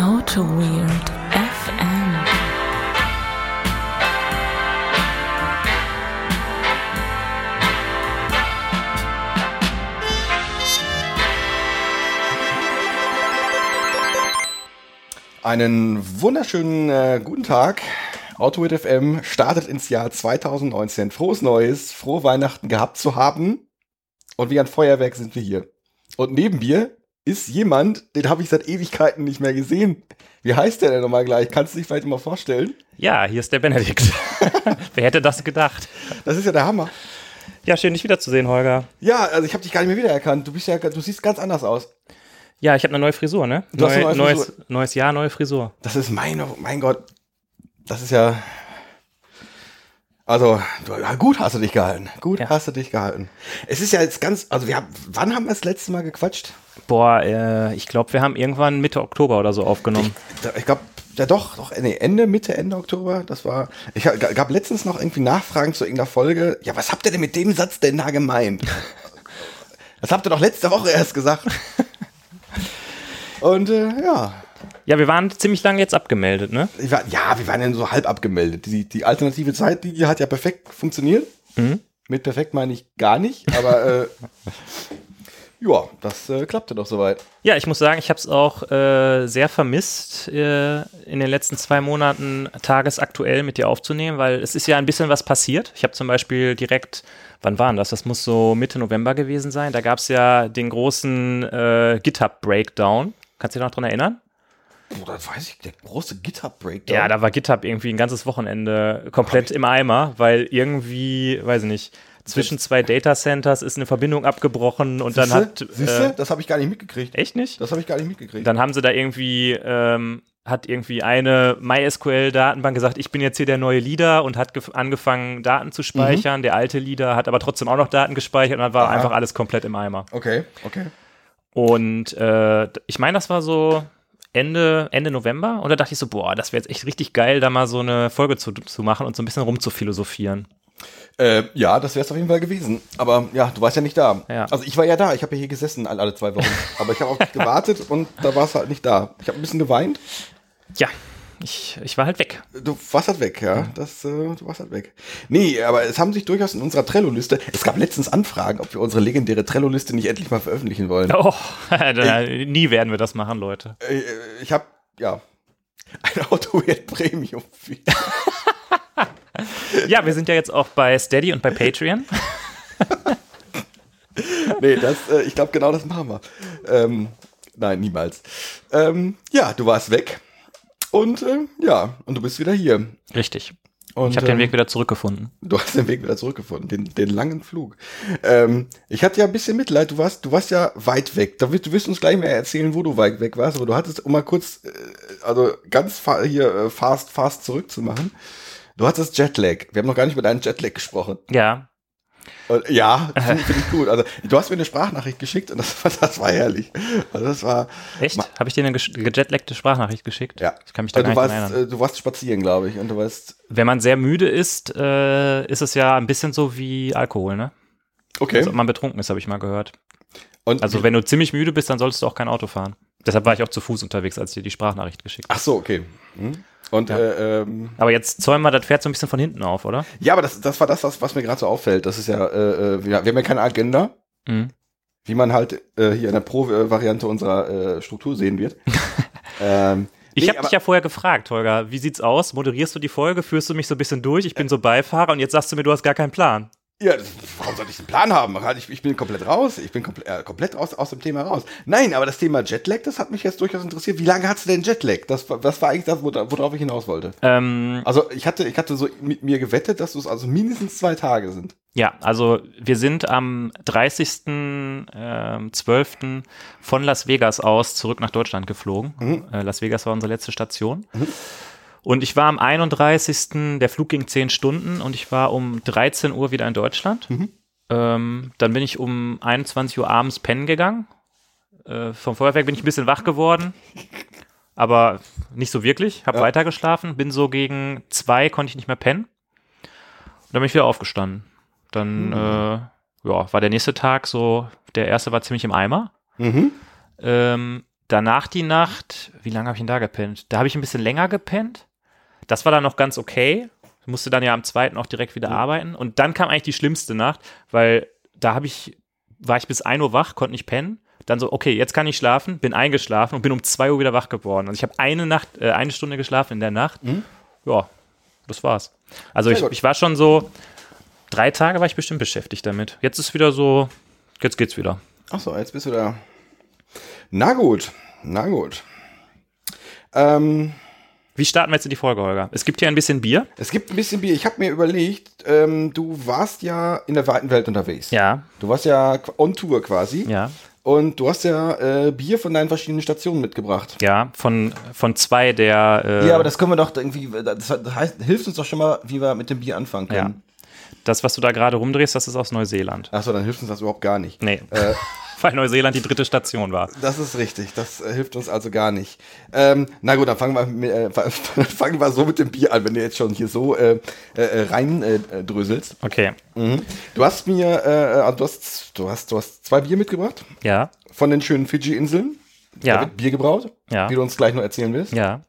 Auto Weird FM. Einen wunderschönen äh, guten Tag. AutoWit FM startet ins Jahr 2019. Frohes Neues, frohe Weihnachten gehabt zu haben. Und wie ein Feuerwerk sind wir hier. Und neben mir ist jemand, den habe ich seit Ewigkeiten nicht mehr gesehen. Wie heißt der denn nochmal gleich? Kannst du dich vielleicht mal vorstellen? Ja, hier ist der Benedikt. Wer hätte das gedacht? Das ist ja der Hammer. Ja, schön, dich wiederzusehen, Holger. Ja, also ich habe dich gar nicht mehr wiedererkannt. Du bist ja, du siehst ganz anders aus. Ja, ich habe eine neue Frisur, ne? Du hast eine neue neues, Frisur. neues Jahr, neue Frisur. Das ist meine, mein Gott. Das ist ja. Also, gut hast du dich gehalten. Gut Ja. hast du dich gehalten. Es ist ja jetzt ganz, also wir haben, wann haben wir das letzte Mal gequatscht? Boah, äh, ich glaube, wir haben irgendwann Mitte Oktober oder so aufgenommen. Da- Ich glaube, ja doch, doch, nee, Ende, Mitte, Ende Oktober, das war, ich gab letztens noch irgendwie Nachfragen zu irgendeiner Folge. Ja, was habt ihr denn mit dem Satz denn da gemeint? Das habt ihr doch letzte Woche erst gesagt. Und äh, ja, Ja, wir waren ziemlich lange jetzt abgemeldet, ne? war, ja, wir waren ja so halb abgemeldet. Die, die alternative Zeit, die hat ja perfekt funktioniert. Mhm. Mit perfekt meine ich gar nicht, aber äh, ja, das äh, klappte doch soweit. Ja, ich muss sagen, ich habe es auch äh, sehr vermisst, äh, in den letzten zwei Monaten tagesaktuell mit dir aufzunehmen, weil es ist ja ein bisschen was passiert. Ich habe zum Beispiel direkt, wann war denn das? Das muss so Mitte November gewesen sein. Da gab es ja den großen äh, GitHub-Breakdown. Kannst du dich noch dran erinnern? Oh, das weiß ich, der große GitHub-Breakdown. Ja, da war GitHub irgendwie ein ganzes Wochenende komplett im Eimer, weil irgendwie, weiß ich nicht, zwischen zwei Data Centers ist eine Verbindung abgebrochen und dann hat. Siehste? Äh, das habe ich gar nicht mitgekriegt. echt nicht? Das habe ich gar nicht mitgekriegt. Dann haben sie da irgendwie, ähm, hat irgendwie eine MySQL-Datenbank gesagt, ich bin jetzt hier der neue Leader und hat gef- angefangen, Daten zu speichern. Der alte Leader hat aber trotzdem auch noch Daten gespeichert und dann war Aha. einfach alles komplett im Eimer. okay, okay. Und äh, ich meine, das war so Ende, Ende November. Und da dachte ich so, boah, das wäre jetzt echt richtig geil, da mal so eine Folge zu, zu machen und so ein bisschen rumzuphilosophieren. Äh, ja, das wäre es auf jeden Fall gewesen. Aber ja, du warst ja nicht da. Ja. Also ich war ja da, ich habe ja hier gesessen alle, alle zwei Wochen. Aber ich habe auf dich gewartet und da warst du halt nicht da. Ich habe ein bisschen geweint. Ja, ich, ich war halt weg. Du warst halt weg, ja. Das, äh, du warst halt weg. Nee, aber es haben sich durchaus in unserer Trello-Liste, es gab letztens Anfragen, ob wir unsere legendäre Trello-Liste nicht endlich mal veröffentlichen wollen. Oh, da, nie werden wir das machen, Leute. Äh, ich habe, ja, ein Auto wird Premium. Ja, wir sind ja jetzt auch bei Steady und bei Patreon. nee, das, äh, ich glaube, genau das machen wir. Ähm, nein, niemals. Ähm, ja, du warst weg. Und äh, ja, und du bist wieder hier. Richtig. Und, Ich habe den ähm, Weg wieder zurückgefunden. Du hast den Weg wieder zurückgefunden, den, den langen Flug. Ähm, ich hatte ja ein bisschen Mitleid, du warst, du warst ja weit weg. Da wirst, du wirst uns gleich mehr erzählen, wo du weit weg warst, aber du hattest, um mal kurz, äh, also ganz hier äh, fast, fast zurückzumachen. Du hattest Jetlag. Wir haben noch gar nicht über deinen Jetlag gesprochen. Ja, ja, finde find ich gut. Also, du hast mir eine Sprachnachricht geschickt und das, war- das war herrlich. Also, das war, echt? Habe ich dir eine gejetlaggte Sprachnachricht geschickt? ja. Ich kann mich da Also, gar du nicht warst, erinnern. äh, du warst spazieren, glaube ich, und du warst, Wenn man sehr müde ist, äh, ist es ja ein bisschen so wie Alkohol, ne? okay. Als ob man betrunken ist, habe ich mal gehört. Und Also wenn du ziemlich müde bist, dann solltest du auch kein Auto fahren. Deshalb war ich auch zu Fuß unterwegs, als ich dir die Sprachnachricht geschickt habe. ach so, okay. Hm. Und, äh, ähm, Aber jetzt zäumen wir das Pferd so ein bisschen von hinten auf, oder? Ja, aber das, das war das, was, was mir gerade so auffällt. Das ist ja, äh, äh, wir, wir haben ja keine Agenda, Mhm. wie man halt äh, hier in der Pro-Variante unserer äh, Struktur sehen wird. ähm, Ich nee, habe dich ja vorher gefragt, Holger, wie sieht's aus? Moderierst du die Folge? Führst du mich so ein bisschen durch? Ich bin so Beifahrer und jetzt sagst du mir, du hast gar keinen Plan. Ja, das, warum sollte ich einen Plan haben? Halt, Ich, ich bin komplett raus. Ich bin komple äh, komplett aus, aus dem Thema raus. Nein, aber das Thema Jetlag, das hat mich jetzt durchaus interessiert. Wie lange hast du denn Jetlag? Das, war- das war eigentlich das, wor- worauf ich hinaus wollte. Ähm, Also ich hatte, ich hatte so mit mir gewettet, dass es also mindestens zwei Tage sind. ja, also wir sind am 30.12. von Las Vegas aus zurück nach Deutschland geflogen. Mhm. Äh, Las Vegas war unsere letzte Station. Und ich war am 31. Der Flug ging 10 Stunden und ich war um 13 Uhr wieder in Deutschland. Mhm. Ähm, dann bin ich um 21 Uhr abends pennen gegangen. Äh, vom Feuerwerk bin ich ein bisschen wach geworden. Aber nicht so wirklich. Hab Ja. weiter geschlafen. Bin so gegen zwei, konnte ich nicht mehr pennen. Und dann bin ich wieder aufgestanden. Dann äh, ja, war der nächste Tag so, der erste war ziemlich im Eimer. Mhm. Ähm, danach die Nacht, wie lange habe ich denn da gepennt? Da habe ich ein bisschen länger gepennt. Das war dann noch ganz okay. Musste dann ja am zweiten auch direkt wieder arbeiten. Und dann kam eigentlich die schlimmste Nacht, weil da habe ich, war ich bis 1 Uhr wach, konnte nicht pennen. Dann so, okay, jetzt kann ich schlafen, bin eingeschlafen und bin um 2 Uhr wieder wach geworden. Also ich habe eine Nacht, äh, eine Stunde geschlafen in der Nacht. Ja, das war's. Also ich, ich war schon so, drei Tage war ich bestimmt beschäftigt damit. Jetzt ist wieder so, jetzt geht's wieder. Ach so, jetzt bist du da. Na gut, na gut. Ähm, Wie starten wir jetzt in die Folge, Holger? Es gibt hier ein bisschen Bier. es gibt ein bisschen Bier. Ich habe mir überlegt, ähm, du warst ja in der weiten Welt unterwegs. Ja, Du warst ja on Tour quasi. ja, Und du hast ja äh, Bier von deinen verschiedenen Stationen mitgebracht. ja. Von, von zwei der. Äh, Ja, aber das können wir doch irgendwie, das heißt, hilft uns doch schon mal, wie wir mit dem Bier anfangen können. das, was du da gerade rumdrehst, das ist aus Neuseeland. Achso, dann hilft uns das überhaupt gar nicht. Nee, Äh, weil Neuseeland die dritte Station war. Das ist richtig, das äh, hilft uns also gar nicht. Ähm, na gut, dann fangen wir, mit, äh, fa- fangen wir so mit dem Bier an, wenn du jetzt schon hier so äh, äh, rein äh, äh, dröselst. Okay, Mhm. Du hast mir, äh, äh, du, hast, du, hast, du hast zwei Bier mitgebracht ja, von den schönen Fidschi-Inseln. Da ja, wird Bier gebraut, ja, wie du uns gleich noch erzählen willst. ja.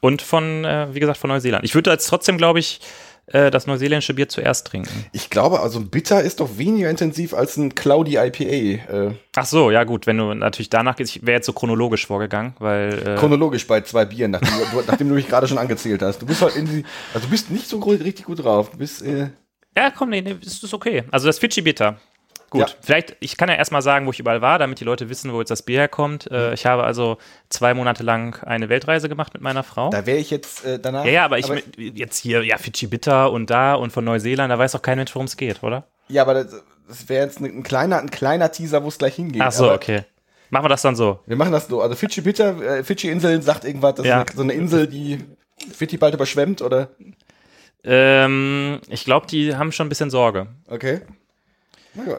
Und von, äh, wie gesagt, von Neuseeland. Ich würde jetzt trotzdem, glaube ich, äh, das neuseeländische Bier zuerst trinken. Ich glaube, also ein Bitter ist doch weniger intensiv als ein Cloudy IPA. Äh, Ach so, ja gut, wenn du natürlich danach gehst, ich wäre jetzt so chronologisch vorgegangen, weil äh, chronologisch bei zwei Bieren, nachdem du, nachdem du mich gerade schon angezählt hast. Du bist halt irgendwie, also du bist nicht so richtig gut drauf. Du bist, äh, Ja, komm, nee, nee, ist okay. Also das Fidschi Bitter. Gut, Ja. vielleicht, ich kann ja erstmal sagen, wo ich überall war, damit die Leute wissen, wo jetzt das Bier herkommt. Mhm. Äh, ich habe also zwei Monate lang eine Weltreise gemacht mit meiner Frau. da wäre ich jetzt äh, danach. ja, ja, aber ich mit- jetzt hier, ja, Fidschi Bitter und da und von Neuseeland, da weiß doch kein Mensch, worum es geht, oder? Ja, aber das, das wäre jetzt ein, ein kleiner, ein kleiner Teaser, wo es gleich hingeht. Ach so, aber okay. Machen wir das dann so. Wir machen das so. Also Fidschi Bitter, äh, Fidschi-Inseln sagt irgendwas, das Ja. ist eine, so eine Insel, die wird die bald überschwemmt, oder? Ähm, ich glaube, die haben schon ein bisschen Sorge. Okay.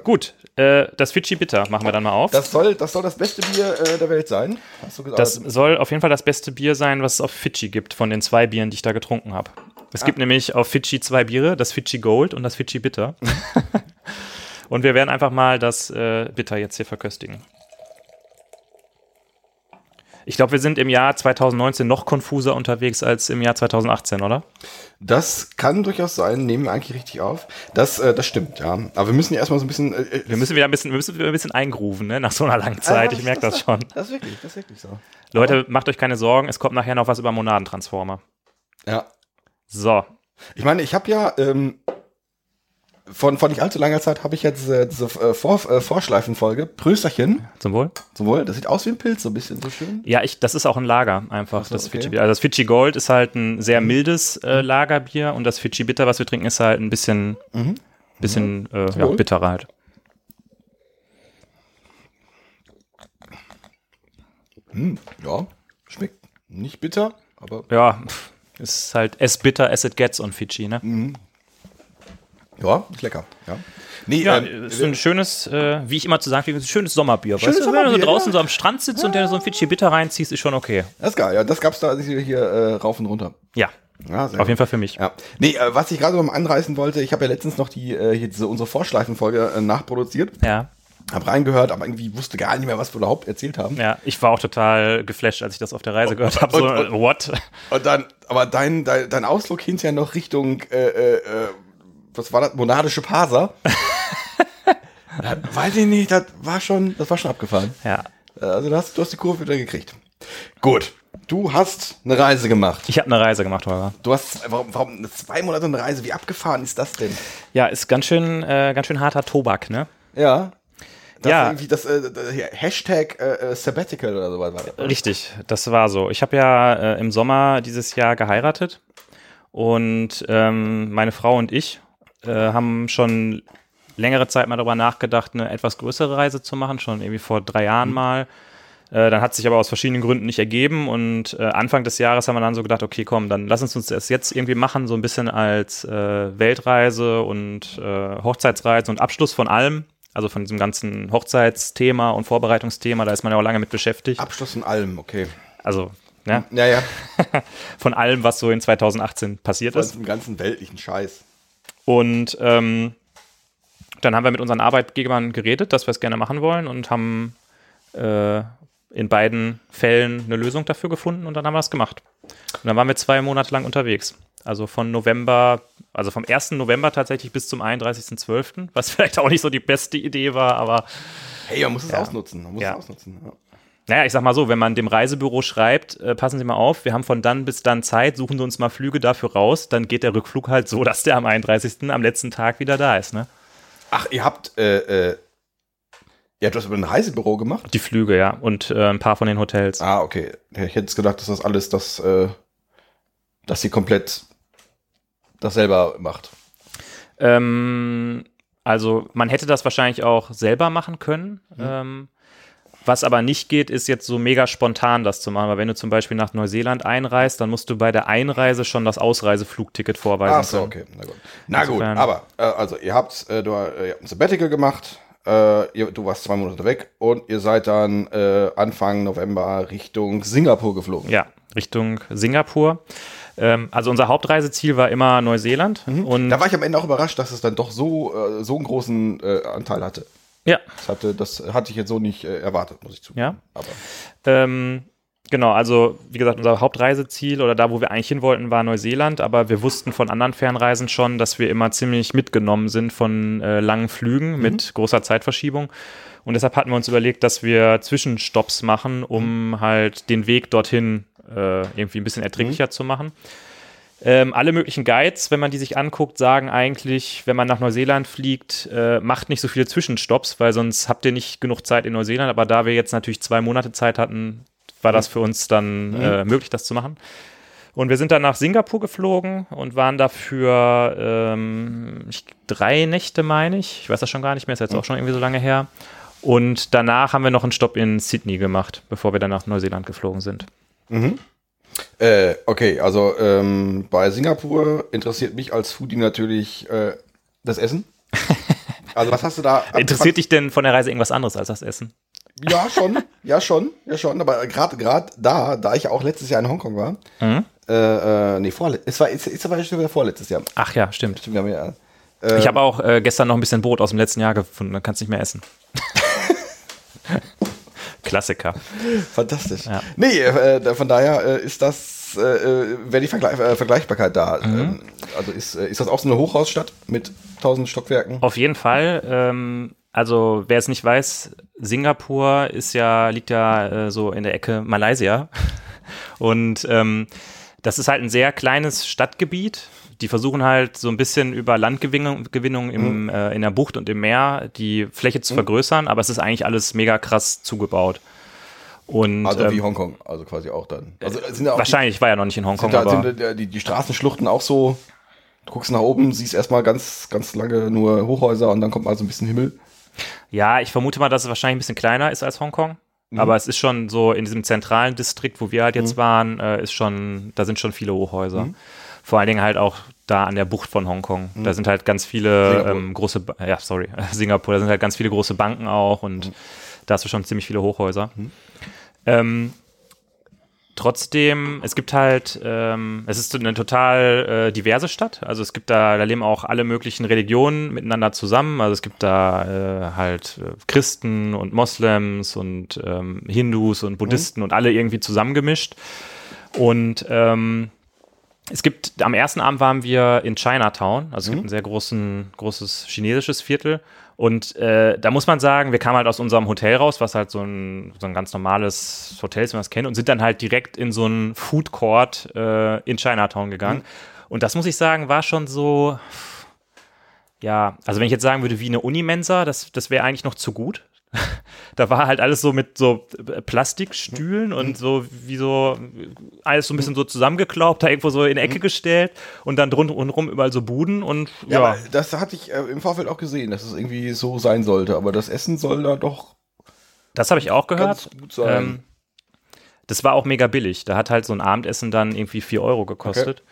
Gut. Äh, das Fidschi Bitter machen wir dann mal auf. Das soll, das soll das beste Bier äh, der Welt sein. Hast du gesagt? Das soll auf jeden Fall das beste Bier sein, was es auf Fidschi gibt, von den zwei Bieren, die ich da getrunken habe. Es gibt nämlich auf Fidschi zwei Biere, das Fidschi Gold und das Fidschi Bitter. und wir werden einfach mal das äh, Bitter jetzt hier verköstigen. Ich glaube, wir sind im Jahr 2019 noch konfuser unterwegs als im Jahr 2018, oder? das kann durchaus sein, nehmen wir eigentlich richtig auf. Das, äh, das stimmt, ja. Aber wir müssen ja erstmal so ein bisschen. Äh, Wir müssen wieder ein bisschen, wir müssen wieder ein bisschen eingrooven, ne? nach so einer langen Zeit. Ah, Ich merke das schon. Das ist wirklich, das ist wirklich so. Leute, macht euch keine Sorgen, es kommt nachher noch was über Monadentransformer. Ja. So, Ich meine, ich habe ja ähm, von, von nicht allzu langer Zeit habe ich jetzt äh, diese äh, Vor, äh, Vorschleifenfolge. Prösterchen. zum Wohl. Sowohl, das sieht aus wie ein Pilz, so ein bisschen so schön. Ja, ich, das ist auch ein Lager einfach, so, das okay. Fidschi. Also das Fidschi Gold ist halt ein sehr mildes äh, Lagerbier und das Fidschi Bitter, was wir trinken, ist halt ein bisschen, Mhm. bisschen äh, ja, Wohl. bitterer halt. Ja, schmeckt nicht bitter, aber Ja, ist halt as bitter as it gets on Fidschi, ne? Mhm. Ja, ist lecker. Ja, nee, Ja, ähm, ist ein schönes, äh, wie ich immer zu sagen kriege, ein schönes Sommerbier. Schönes weißt du, wenn du so Sommerbier, draußen ja. so am Strand sitzt und der so ein Fidschi Bitter reinziehst, ist schon okay. das ist geil. Ja, das gab's da hier, hier äh, rauf und runter. Ja, Ja, auf gut. jeden Fall für mich. Ja. Nee, äh, was ich gerade noch mal anreißen wollte, ich habe ja letztens noch die äh, hier diese, unsere Vorschleifenfolge äh, nachproduziert, Ja, habe reingehört, aber irgendwie wusste gar nicht mehr, was wir überhaupt erzählt haben. ja, ich war auch total geflasht, als ich das auf der Reise gehört habe. So, und- und- what? Und dann, aber dein, dein, dein Ausflug hinterher noch Richtung, äh, äh, äh, was war das, monadische Parser? das, weiß ich nicht, das war schon, das war schon abgefahren. Ja, Also du hast, du hast die Kurve wieder gekriegt. Gut, du hast eine Reise gemacht. ich habe eine Reise gemacht, Holger. Du hast, warum, warum zwei Monate eine Reise? Wie abgefahren ist das denn? Ja, ist ganz schön, äh, ganz schön harter Tobak, ne? Ja. Das Ja. Irgendwie das, äh, Hashtag äh, äh, Sabbatical oder sowas war das. Richtig, das war so. Ich habe ja äh, im Sommer dieses Jahr geheiratet und ähm, meine Frau und ich äh, haben schon längere Zeit mal darüber nachgedacht, eine etwas größere Reise zu machen, schon irgendwie vor drei Jahren mal. Äh, dann hat sich aber aus verschiedenen Gründen nicht ergeben und äh, Anfang des Jahres haben wir dann so gedacht, okay, komm, dann lass uns uns das jetzt irgendwie machen, so ein bisschen als Weltreise und Hochzeitsreise und Abschluss von allem. Also von diesem ganzen Hochzeitsthema und Vorbereitungsthema, da ist man ja auch lange mit beschäftigt. Abschluss in allem, okay. Also, ne, Ja, ja. von allem, was so in 2018 passiert Von ist. dem ganzen weltlichen Scheiß. Und ähm, dann haben wir mit unseren Arbeitgebern geredet, dass wir es gerne machen wollen und haben äh, in beiden Fällen eine Lösung dafür gefunden und dann haben wir es gemacht. Und dann waren wir zwei Monate lang unterwegs. Also von November, also vom 1. November tatsächlich bis zum 31.12., was vielleicht auch nicht so die beste Idee war, aber Hey, man muss es Ja. ausnutzen. Man muss Ja. es ausnutzen. Ja. Naja, ich sag mal so, wenn man dem Reisebüro schreibt, äh, passen Sie mal auf, wir haben von dann bis dann Zeit, suchen Sie uns mal Flüge dafür raus, dann geht der Rückflug halt so, dass der am 31. am letzten Tag wieder da ist, ne? Ach, ihr habt, äh, äh, ihr habt das über ein Reisebüro gemacht? Die Flüge, ja, und äh, ein paar von den Hotels. Ah, okay. Ich hätte jetzt gedacht, dass das alles, das, äh, dass sie komplett das selber macht. Ähm, also man hätte das wahrscheinlich auch selber machen können. Ähm, was aber nicht geht, ist jetzt so mega spontan das zu machen. Weil wenn du zum Beispiel nach Neuseeland einreist, dann musst du bei der Einreise schon das Ausreiseflugticket vorweisen. Ach so, okay. Na gut. Na gut, aber, äh, also ihr habt, äh, du, äh, ihr habt ein Sabbatical gemacht, äh, ihr, du warst zwei Monate weg und ihr seid dann äh, Anfang November Richtung Singapur geflogen. Ja, Richtung Singapur. Ähm, also unser Hauptreiseziel war immer Neuseeland. Und Mhm. Da war ich am Ende auch überrascht, dass es dann doch so, äh, so einen großen Anteil hatte. Ja, Das hatte, das hatte ich jetzt so nicht äh, erwartet, muss ich zugeben. Ja. Aber Ähm, genau, also wie gesagt, unser Hauptreiseziel oder da, wo wir eigentlich hin wollten, war Neuseeland, aber wir wussten von anderen Fernreisen schon, dass wir immer ziemlich mitgenommen sind von äh, langen Flügen mit großer Zeitverschiebung. Und deshalb hatten wir uns überlegt, dass wir Zwischenstopps machen, um halt den Weg dorthin äh, irgendwie ein bisschen erträglicher zu machen. Ähm, alle möglichen Guides, wenn man die sich anguckt, sagen eigentlich, wenn man nach Neuseeland fliegt, äh, macht nicht so viele Zwischenstopps, weil sonst habt ihr nicht genug Zeit in Neuseeland. Aber da wir jetzt natürlich zwei Monate Zeit hatten, war das für uns dann äh, möglich, das zu machen. Und wir sind dann nach Singapur geflogen und waren dafür ähm, drei Nächte, meine ich. Ich weiß das schon gar nicht mehr, ist jetzt auch schon irgendwie so lange her. Und danach haben wir noch einen Stopp in Sydney gemacht, bevor wir dann nach Neuseeland geflogen sind. Äh, okay, also ähm, bei Singapur interessiert mich als Foodie natürlich äh, das Essen. Also was hast du da? Interessiert dich denn von der Reise irgendwas anderes als das Essen? Ja, schon, ja schon, ja schon. Aber gerade gerade da, da ich ja auch letztes Jahr in Hongkong war, Mhm. äh, äh, nee, vorletztes, es war, ist, ist aber schon wieder vorletztes Jahr. Ach ja, stimmt. Stimmt, haben ja, Ich habe auch äh, gestern noch ein bisschen Brot aus dem letzten Jahr gefunden, dann kannst du nicht mehr essen. Klassiker. Fantastisch. Ja. Nee, äh, von daher äh, ist das, äh, wäre die Vergleich, äh, Vergleichbarkeit da. Mhm. Ähm, also ist, äh, ist das auch so eine Hochhausstadt mit tausend Stockwerken? Auf jeden Fall. Ähm, also wer es nicht weiß, Singapur ist ja, liegt ja äh, so in der Ecke Malaysia. Und ähm, das ist halt ein sehr kleines Stadtgebiet. Die versuchen halt so ein bisschen über Landgewinnung Gewinnung im, äh, in der Bucht und im Meer die Fläche zu vergrößern, aber es ist eigentlich alles mega krass zugebaut. Und Also wie ähm, Hongkong, also quasi auch dann. Also sind ja auch wahrscheinlich, ich war ja noch nicht in die, Hongkong, sind da, aber sind da die, die Straßenschluchten auch so, du guckst nach oben, siehst erstmal ganz, ganz lange nur Hochhäuser und dann kommt mal so ein bisschen Himmel. Ja, ich vermute mal, dass es wahrscheinlich ein bisschen kleiner ist als Hongkong. Aber es ist schon so in diesem zentralen Distrikt, wo wir halt jetzt waren, äh, ist schon, da sind schon viele Hochhäuser. Vor allen Dingen halt auch da an der Bucht von Hongkong. Da sind halt ganz viele ähm, große, Ba- ja, sorry, Singapur, da sind halt ganz viele große Banken auch und da hast du schon ziemlich viele Hochhäuser. Ähm, trotzdem, es gibt halt, ähm, es ist eine total äh, diverse Stadt. Also es gibt da, da leben auch alle möglichen Religionen miteinander zusammen. Also es gibt da äh, halt äh, Christen und Moslems und ähm, Hindus und Buddhisten und alle irgendwie zusammengemischt. Und ähm, es gibt, am ersten Abend waren wir in Chinatown, also es gibt ein sehr großen, großes chinesisches Viertel. Und äh, da muss man sagen, wir kamen halt aus unserem Hotel raus, was halt so ein, so ein ganz normales Hotel ist, wie man es kennt, und sind dann halt direkt in so einen Food Court äh, in Chinatown gegangen. Und das muss ich sagen, war schon so, ja, also wenn ich jetzt sagen würde, wie eine Unimensa, das, das wäre eigentlich noch zu gut. da war halt alles so mit so äh, Plastikstühlen und so wie so alles so ein bisschen so zusammengeklaubt, da irgendwo so in die Ecke gestellt und dann drumherum überall so Buden und Ja, ja. das hatte ich äh, im Vorfeld auch gesehen, dass es irgendwie so sein sollte. Aber das Essen soll da doch Das habe ich auch gehört. gut sein. Ähm, das war auch mega billig. Da hat halt so ein Abendessen dann irgendwie 4 Euro gekostet.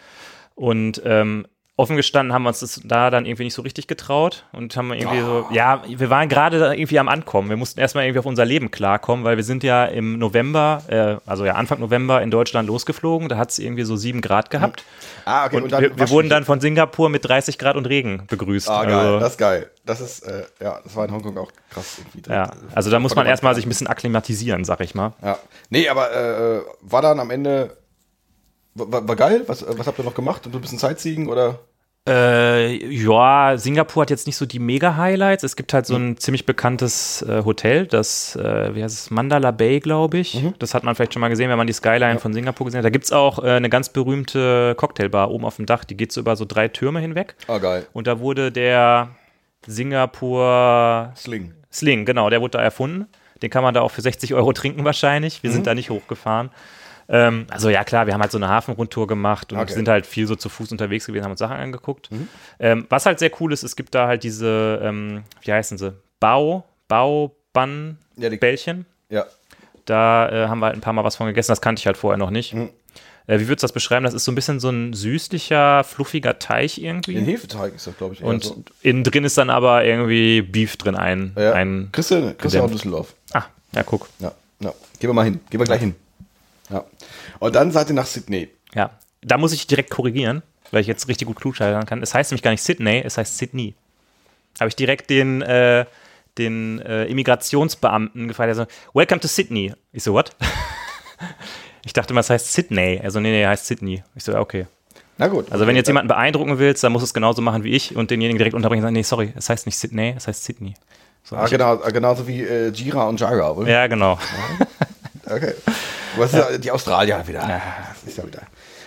Und ähm, offen gestanden haben wir uns das da dann irgendwie nicht so richtig getraut und haben irgendwie so, ja, wir waren gerade irgendwie am Ankommen. Wir mussten erstmal irgendwie auf unser Leben klarkommen, weil wir sind ja im November, äh, also ja Anfang November in Deutschland losgeflogen. Da hat es irgendwie so sieben Grad gehabt. Ah, okay. Und, wir, wir waschen- wurden dann von Singapur mit 30 Grad und Regen begrüßt. Ah, geil, also, das ist geil. Das ist, äh, ja, das war in Hongkong auch krass irgendwie. ja, also da muss man erstmal sich ein bisschen akklimatisieren, sag ich mal. Ja. Nee, aber äh, war dann am Ende. War, war geil? Was, was habt ihr noch gemacht? Und ein bisschen Sightseeing oder? Äh, ja, Singapur hat jetzt nicht so die Mega-Highlights. Es gibt halt so ein ziemlich bekanntes äh, Hotel, das, äh, wie heißt es, Mandala Bay, glaube ich. Das hat man vielleicht schon mal gesehen, wenn man die Skyline von Singapur gesehen hat. Da gibt es auch äh, eine ganz berühmte Cocktailbar oben auf dem Dach, die geht so über so drei Türme hinweg. Ah, geil. Und da wurde der Singapur Sling. Sling, genau, der wurde da erfunden. Den kann man da auch für 60 Euro trinken wahrscheinlich. Wir Mhm. sind da nicht hochgefahren. Ähm, also ja klar, wir haben halt so eine Hafenrundtour gemacht und Okay. Mhm. sind halt viel so zu Fuß unterwegs gewesen, haben uns Sachen angeguckt. Ähm, was halt sehr cool ist, es gibt da halt diese, ähm, wie heißen sie? Bau, Baubann, Ja, die- Bällchen. Ja. Da äh, haben wir halt ein paar Mal was von gegessen, das kannte ich halt vorher noch nicht. Mhm. Äh, wie würdest du das beschreiben? Das ist so ein bisschen so ein süßlicher, fluffiger Teig irgendwie. Den Hefeteig ist das, glaube ich. und so. innen drin ist dann aber irgendwie Beef drin, ein, ja. ein Christian, Christian. Düsseldorf. Ah, ja, guck. Ja, ja. Gehen wir mal hin. Gehen wir gleich hin. Ja. Und dann seid ihr nach Sydney. Ja. Da muss ich direkt korrigieren, weil ich jetzt richtig gut klugscheißern kann. Es heißt nämlich gar nicht Sydney, es heißt Sydney. Habe ich direkt den, äh, den äh, Immigrationsbeamten gefragt, der so, Welcome to Sydney. Ich so, what? ich dachte immer, es heißt Sydney. Also, nee, nee, heißt Sydney. Ich so, ja, okay. Na gut. Also, wenn jetzt Okay, jemanden beeindrucken willst, dann musst du es genauso machen wie ich und denjenigen direkt unterbrechen und sagen, nee, sorry, es heißt nicht Sydney, es heißt Sydney. So, Ah, genau, genauso wie äh, Jira und Jaga, wohl? Ja, genau. Okay. Was ja. die Australier wieder. Das ist ja wieder.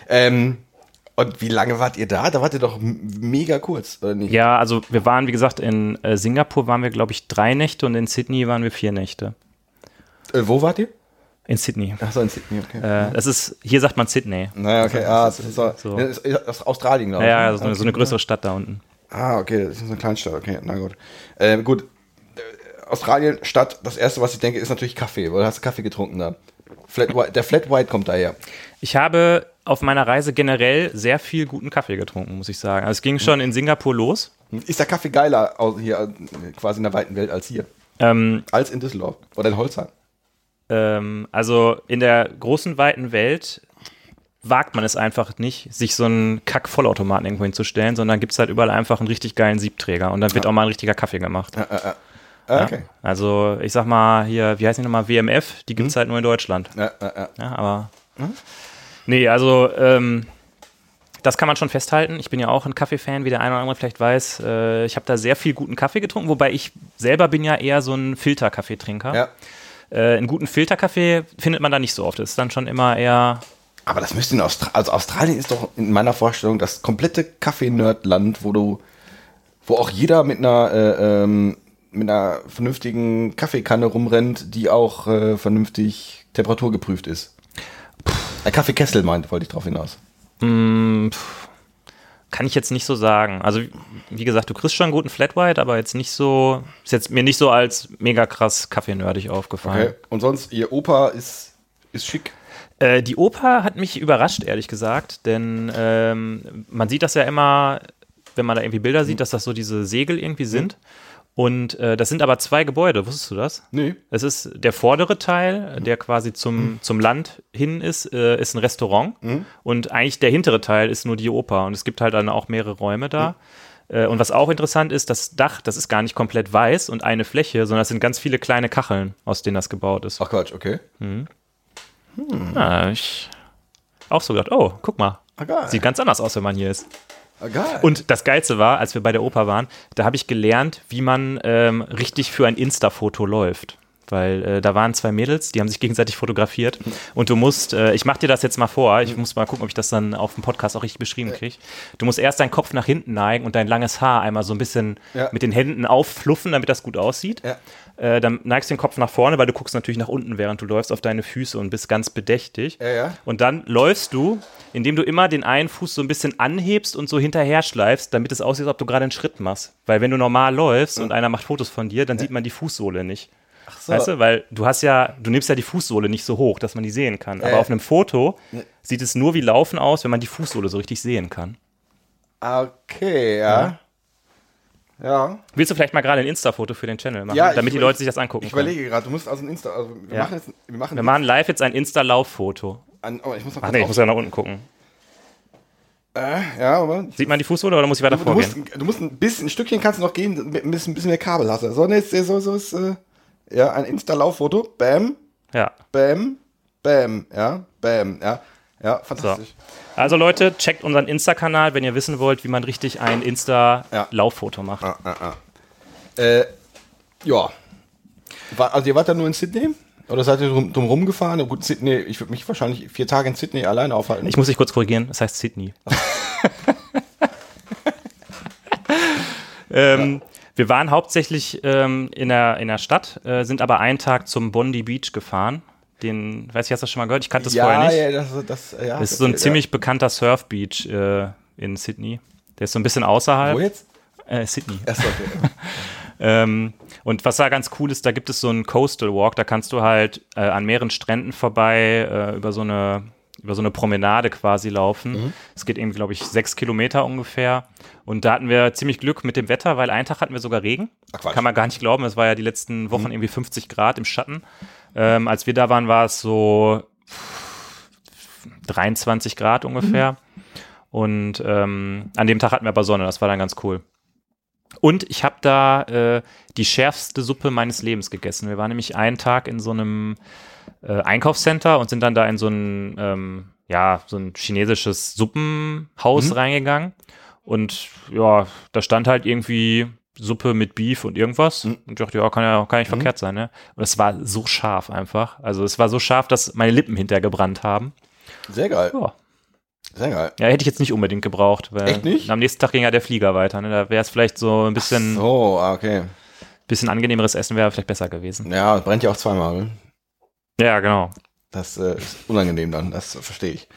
Ähm, und wie lange wart ihr da? Da wart ihr doch mega kurz, oder nicht? Ja, also wir waren, wie gesagt, in äh, Singapur waren wir, glaube ich, drei Nächte und in Sydney waren wir vier Nächte. Äh, wo wart ihr? In Sydney. Achso, in Sydney, okay. Äh, das ist, hier sagt man Sydney. naja, okay. Ah, das ist, so. so. Ja, das ist aus Australien, glaube Ja, ich. ja, ne? so eine, so eine größere Stadt da unten. Ah, okay, das ist eine Kleinstadt, okay, na gut. Ähm, gut, Australien, Stadt, das erste, was ich denke, ist natürlich Kaffee, weil du hast Kaffee getrunken da. Flat White, der Flat White kommt daher. Ich habe auf meiner Reise generell sehr viel guten Kaffee getrunken, muss ich sagen. Also es ging schon in Singapur los. Ist der Kaffee geiler hier quasi in der weiten Welt als hier? Ähm, Als in Düsseldorf oder in Holzheim? ähm, also in der großen, weiten Welt wagt man es einfach nicht, sich so einen Kack-Vollautomaten irgendwo hinzustellen, sondern gibt es halt überall einfach einen richtig geilen Siebträger und dann wird auch mal ein richtiger Kaffee gemacht. Ah, Ja. Okay. Also ich sag mal hier, wie heißt die nochmal, WMF, die gibt es halt nur in Deutschland. Ja, ja, ja. Ja, aber. Nee, also, ähm, das kann man schon festhalten. Ich bin ja auch ein Kaffee-Fan, wie der eine oder andere vielleicht weiß. Äh, ich habe da sehr viel guten Kaffee getrunken, wobei ich selber bin ja eher so ein Filterkaffeetrinker. ja. Äh, einen guten Filterkaffee findet man da nicht so oft. Das ist dann schon immer eher. Aber das müsste in Australien, also Australien ist doch in meiner Vorstellung das komplette Kaffee-Nerd-Land, wo du, wo auch jeder mit einer, äh, ähm, mit einer vernünftigen Kaffeekanne rumrennt, die auch äh, vernünftig temperaturgeprüft ist. Ein Kaffeekessel meint, wollte ich drauf hinaus. Pff, kann ich jetzt nicht so sagen. Also, wie gesagt, du kriegst schon einen guten Flat White, aber jetzt nicht so. Ist jetzt mir nicht so als mega krass kaffeenerdig aufgefallen. Okay. Und sonst, ihr Opa ist, ist schick. Äh, die Oper hat mich überrascht, ehrlich gesagt, denn ähm, man sieht das ja immer, wenn man da irgendwie Bilder sieht, dass das so diese Segel irgendwie sind. Und äh, das sind aber zwei Gebäude, wusstest du das? Nee. Es ist der vordere Teil, der quasi zum, zum Land hin ist, äh, ist ein Restaurant. Und eigentlich der hintere Teil ist nur die Oper. Und es gibt halt dann auch mehrere Räume da. Äh, Und was auch interessant ist, das Dach, das ist gar nicht komplett weiß und eine Fläche, sondern es sind ganz viele kleine Kacheln, aus denen das gebaut ist. Ach Quatsch, okay. Ja, ich auch so gedacht, oh, guck mal. Ah, geil. Sieht ganz anders aus, wenn man hier ist. Ah, geil. Und das Geilste war, als wir bei der Oper waren, da habe ich gelernt, wie man ähm, richtig für ein Insta-Foto läuft. Weil äh, da waren zwei Mädels, die haben sich gegenseitig fotografiert. Und du musst, äh, ich mache dir das jetzt mal vor, ich muss mal gucken, ob ich das dann auf dem Podcast auch richtig beschrieben kriege. Du musst erst deinen Kopf nach hinten neigen und dein langes Haar einmal so ein bisschen Ja. mit den Händen auffluffen, damit das gut aussieht. Ja. Äh, dann neigst du den Kopf nach vorne, weil du guckst natürlich nach unten, während du läufst, auf deine Füße und bist ganz bedächtig. Ja, ja. Und dann läufst du, indem du immer den einen Fuß so ein bisschen anhebst und so hinterher schleifst, damit es aussieht, als ob du gerade einen Schritt machst. Weil wenn du normal läufst und einer macht Fotos von dir, dann sieht man die Fußsohle nicht. Ach so. Weißt du, weil du hast ja, du nimmst ja die Fußsohle nicht so hoch, dass man die sehen kann. Aber Äh. auf einem Foto sieht es nur wie Laufen aus, wenn man die Fußsohle so richtig sehen kann. Okay, ja. Ja. Willst du vielleicht mal gerade ein Insta-Foto für den Channel machen, Ja, ich- damit die Leute sich das angucken Ich überlege gerade, du musst also ein Insta. Also wir Ja. machen jetzt. Wir machen, Wir machen live jetzt ein Insta-Lauffoto. Oh, ich muss Ach nee, ich muss ja nach unten gucken. äh, ja, aber. Sieht man die Fußsohle oder muss ich weiter Du, du, musst, vorgehen? du musst ein bisschen, ein Stückchen kannst du noch gehen, ein bisschen, ein bisschen mehr Kabel hast du. So, ne, so, so, so ist, äh, ja, ein Insta-Lauffoto. Bam, Ja. bam, bam, ja, bam, ja. Ja, fantastisch. Also Leute, checkt unseren Insta-Kanal, wenn ihr wissen wollt, wie man richtig ein Ja. Insta-Lauffoto macht. Ah, ah, ah. Äh, ja. Also ihr wart dann nur in Sydney? Oder seid ihr drum, drum rumgefahren? Gut, Sydney, ich würde mich wahrscheinlich vier Tage in Sydney alleine aufhalten. Ich muss dich kurz korrigieren, das heißt Sydney. ähm, Wir waren hauptsächlich ähm, in, der, in der Stadt, äh, sind aber einen Tag zum Bondi Beach gefahren. Den, weiß ich, hast du das schon mal gehört? Ich kannte das ja, vorher nicht. ja, das, das, ja. Das ist so ein ziemlich bekannter Surf-Beach äh, in Sydney. Der ist so ein bisschen außerhalb. Wo jetzt? Äh, Sydney. Achso, okay. Ähm, und was da ganz cool ist, da gibt es so einen Coastal Walk, da kannst du halt äh, an mehreren Stränden vorbei äh, über so eine über so eine Promenade quasi laufen. Es geht irgendwie, glaube ich, sechs Kilometer ungefähr. Und da hatten wir ziemlich Glück mit dem Wetter, weil einen Tag hatten wir sogar Regen. Ach. Kann man gar nicht glauben. Es war ja die letzten Wochen irgendwie 50 Grad im Schatten. Ähm, als wir da waren, war es so 23 Grad ungefähr. Und ähm, an dem Tag hatten wir aber Sonne. Das war dann ganz cool. Und ich habe da äh, die schärfste Suppe meines Lebens gegessen. Wir waren nämlich einen Tag in so einem äh, Einkaufscenter und sind dann da in so ein, ähm, ja, so ein chinesisches Suppenhaus reingegangen. Und ja, da stand halt irgendwie Suppe mit Beef und irgendwas. Und ich dachte, ja, kann ja kann nicht verkehrt sein, ne? Und es war so scharf einfach. Also es war so scharf, dass meine Lippen hinterher gebrannt haben. Sehr geil. Ja. Sehr geil. Ja, hätte ich jetzt nicht unbedingt gebraucht. Weil Echt nicht? Am nächsten Tag ging ja der Flieger weiter. Ne? Da wäre es vielleicht so ein bisschen, So, ah, okay. bisschen angenehmeres Essen wäre vielleicht besser gewesen. Ja, brennt ja auch zweimal. Ja, genau. Das äh, ist unangenehm dann, das verstehe ich.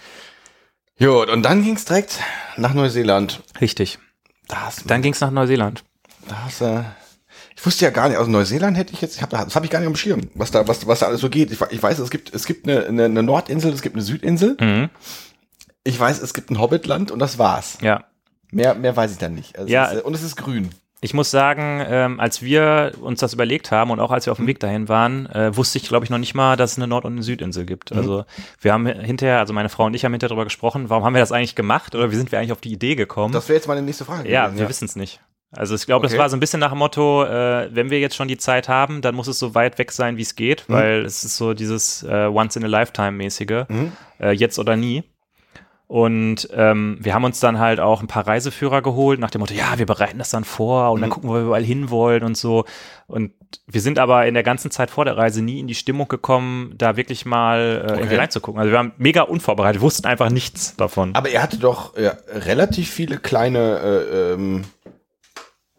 Jo, und dann ging's direkt nach Neuseeland. Richtig. Da hast, Dann ging es nach Neuseeland. da hast äh, ich wusste ja gar nicht, aus Neuseeland hätte ich jetzt, ich hab, das habe ich gar nicht am Schirm, was da, was, was da alles so geht. Ich, ich weiß, es gibt, es gibt eine, eine, eine Nordinsel, es gibt eine Südinsel. Mhm. Ich weiß, es gibt ein Hobbitland und das war's. Ja. Mehr, mehr weiß ich dann nicht. Also Ja. es ist, und es ist grün. Ich muss sagen, ähm, als wir uns das überlegt haben und auch als wir auf dem Weg dahin waren, äh, wusste ich, glaube ich, noch nicht mal, dass es eine Nord- und eine Südinsel gibt. Also wir haben hinterher, also meine Frau und ich haben hinterher darüber gesprochen, warum haben wir das eigentlich gemacht oder wie sind wir eigentlich auf die Idee gekommen? Das wäre jetzt meine nächste Frage. ja, gewesen, wir wissen es nicht. Also ich glaube, das Okay. war so ein bisschen nach dem Motto, äh, wenn wir jetzt schon die Zeit haben, dann muss es so weit weg sein, wie es geht, weil es ist so dieses äh, Once-in-a-Lifetime-mäßige, äh, jetzt oder nie. Und ähm, wir haben uns dann halt auch ein paar Reiseführer geholt, nach dem Motto, ja, wir bereiten das dann vor und dann gucken, wo wir überall hinwollen und so. Und wir sind aber in der ganzen Zeit vor der Reise nie in die Stimmung gekommen, da wirklich mal äh, irgendwie reinzugucken. Also wir waren mega unvorbereitet, wussten einfach nichts davon. Aber ihr hattet doch ja, relativ viele kleine, äh, ähm,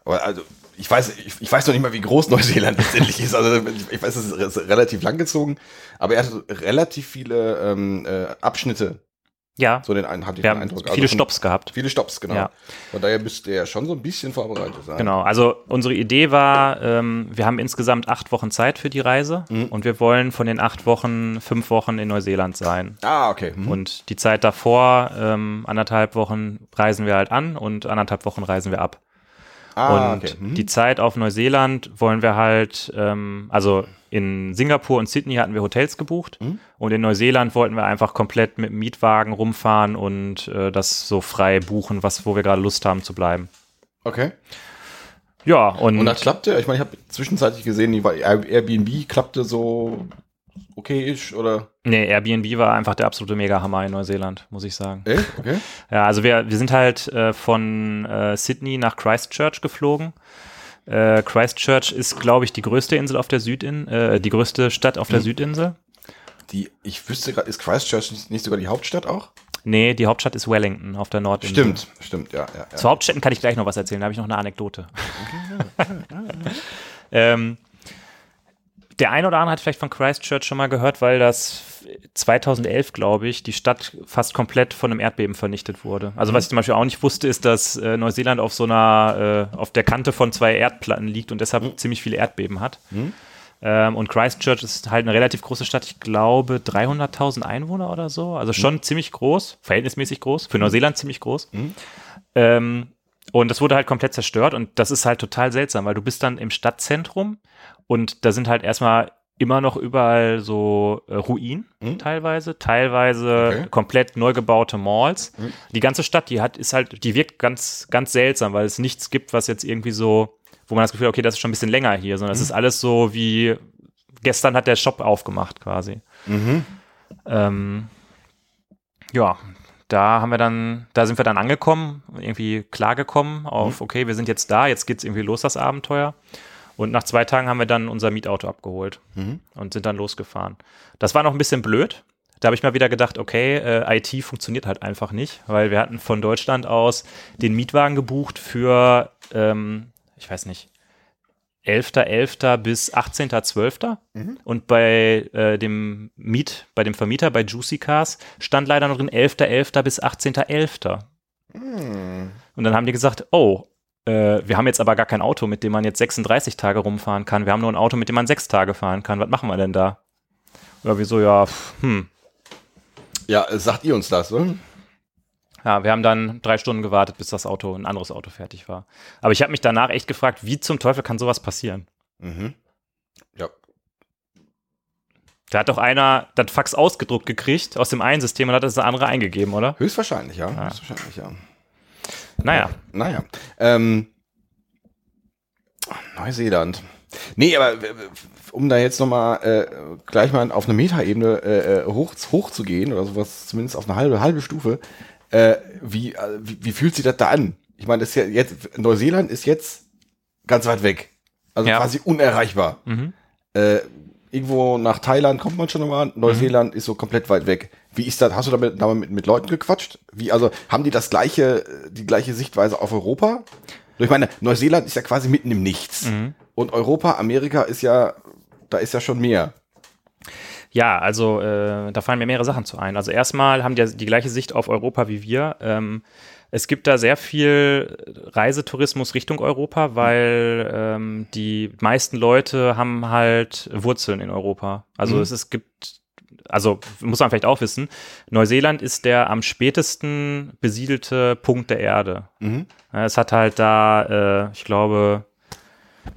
also ich weiß, ich, ich weiß noch nicht mal, wie groß Neuseeland letztendlich ist. Also ich, weiß, es ist re- relativ langgezogen, aber ihr hattet relativ viele ähm, äh, Abschnitte, ja, so den einen hatte ich wir den haben Eindruck. viele Also Stopps gehabt. Viele Stops, genau. Ja. Von daher müsst ihr ja schon so ein bisschen vorbereitet sein. Genau, also unsere Idee war, ähm, wir haben insgesamt acht Wochen Zeit für die Reise und wir wollen von den acht Wochen fünf Wochen in Neuseeland sein. Ah, okay. Mhm. Und die Zeit davor, ähm, anderthalb Wochen reisen wir halt an und anderthalb Wochen reisen wir ab. ah, und okay. Mhm. die Zeit auf Neuseeland wollen wir halt, ähm, also in Singapur und Sydney hatten wir Hotels gebucht Mhm. und in Neuseeland wollten wir einfach komplett mit dem Mietwagen rumfahren und äh, das so frei buchen, was, wo wir gerade Lust haben zu bleiben. Okay. Ja, und, Und das klappte? Ich meine, ich habe zwischenzeitlich gesehen, die Airbnb klappte so okayisch oder? Nee, Airbnb war einfach der absolute Mega-Hammer in Neuseeland, muss ich sagen. Echt? Okay. Ja, also wir, wir sind halt äh, von äh, Sydney nach Christchurch geflogen. Äh, Christchurch ist, glaube ich, die größte Insel auf der Südinsel, äh, die größte Stadt auf der Südinsel. Die, ich wüsste gerade, ist Christchurch nicht- nicht sogar die Hauptstadt auch? Nee, die Hauptstadt ist Wellington auf der Nordinsel. Stimmt, stimmt, ja, ja. ja. Zu Hauptstädten kann ich gleich noch was erzählen, da habe ich noch eine Anekdote. ähm, der eine oder andere hat vielleicht von Christchurch schon mal gehört, weil das 2011, glaube ich, die Stadt fast komplett von einem Erdbeben vernichtet wurde. Also was ich zum Beispiel auch nicht wusste, ist, dass äh, Neuseeland auf so einer, äh, auf der Kante von zwei Erdplatten liegt und deshalb ziemlich viele Erdbeben hat. Ähm, und Christchurch ist halt eine relativ große Stadt, ich glaube 300.000 Einwohner oder so, also schon ziemlich groß, verhältnismäßig groß, für Neuseeland ziemlich groß. Ähm, und das wurde halt komplett zerstört und das ist halt total seltsam, weil du bist dann im Stadtzentrum und da sind halt erstmal immer noch überall so äh, Ruinen Hm? teilweise, teilweise Okay. komplett neu gebaute Malls. Hm. Die ganze Stadt, die hat, ist halt, die wirkt ganz, ganz seltsam, weil es nichts gibt, was jetzt irgendwie so, wo man das Gefühl hat, okay, das ist schon ein bisschen länger hier, sondern es ist alles so wie, gestern hat der Shop aufgemacht quasi. Mhm. Ähm, ja, da haben wir dann, da sind wir dann angekommen, irgendwie klargekommen auf, okay, wir sind jetzt da, jetzt geht's irgendwie los, das Abenteuer. Und nach zwei Tagen haben wir dann unser Mietauto abgeholt Mhm. und sind dann losgefahren. Das war noch ein bisschen blöd. Da habe ich mal wieder gedacht, okay, äh, IT funktioniert halt einfach nicht, weil wir hatten von Deutschland aus den Mietwagen gebucht für, ähm, ich weiß nicht, 11.11. bis 18.12. Und bei äh, dem Miet, bei dem Vermieter, bei Juicy Cars, stand leider noch drin 11.11. bis 18.11. Hm. Und dann haben die gesagt, oh, äh, wir haben jetzt aber gar kein Auto, mit dem man jetzt 36 Tage rumfahren kann. Wir haben nur ein Auto, mit dem man sechs Tage fahren kann. Was machen wir denn da? Ja, wieso, ja, hm. Ja, äh, sagt ihr uns das, oder? Ja, wir haben dann drei Stunden gewartet, bis das Auto, ein anderes Auto fertig war. Aber ich habe mich danach echt gefragt, wie zum Teufel kann sowas passieren? Mhm. Ja. Da hat doch einer das Fax ausgedruckt gekriegt aus dem einen System und hat das andere eingegeben, oder? Höchstwahrscheinlich, ja. Höchstwahrscheinlich, ja. Naja. Naja. Ähm, Neuseeland. Nee, aber um da jetzt nochmal äh, gleich mal auf eine Metaebene äh, äh, hoch, hoch zu gehen oder sowas, zumindest auf eine halbe, halbe Stufe, äh, wie, äh, wie, wie fühlt sich das da an? Ich meine, das ist ja jetzt, Neuseeland ist jetzt ganz weit weg. Also Ja. quasi unerreichbar. Mhm. Äh, irgendwo nach Thailand kommt man schon nochmal, Neuseeland ist so komplett weit weg. Wie ist das? Hast du damit, damit mit, mit Leuten gequatscht? Wie, also haben die das gleiche, die gleiche Sichtweise auf Europa? Ich meine, Neuseeland ist ja quasi mitten im Nichts. Mhm. Und Europa, Amerika ist ja, da ist ja schon mehr. Ja, also äh, da fallen mir mehrere Sachen zu ein. Also erstmal haben die die gleiche Sicht auf Europa wie wir. Ähm, es gibt da sehr viel Reisetourismus Richtung Europa, weil ähm, die meisten Leute haben halt Wurzeln in Europa. Also Mhm. es, es gibt, also muss man vielleicht auch wissen, Neuseeland ist der am spätesten besiedelte Punkt der Erde. Mhm. Es hat halt da, äh, ich glaube,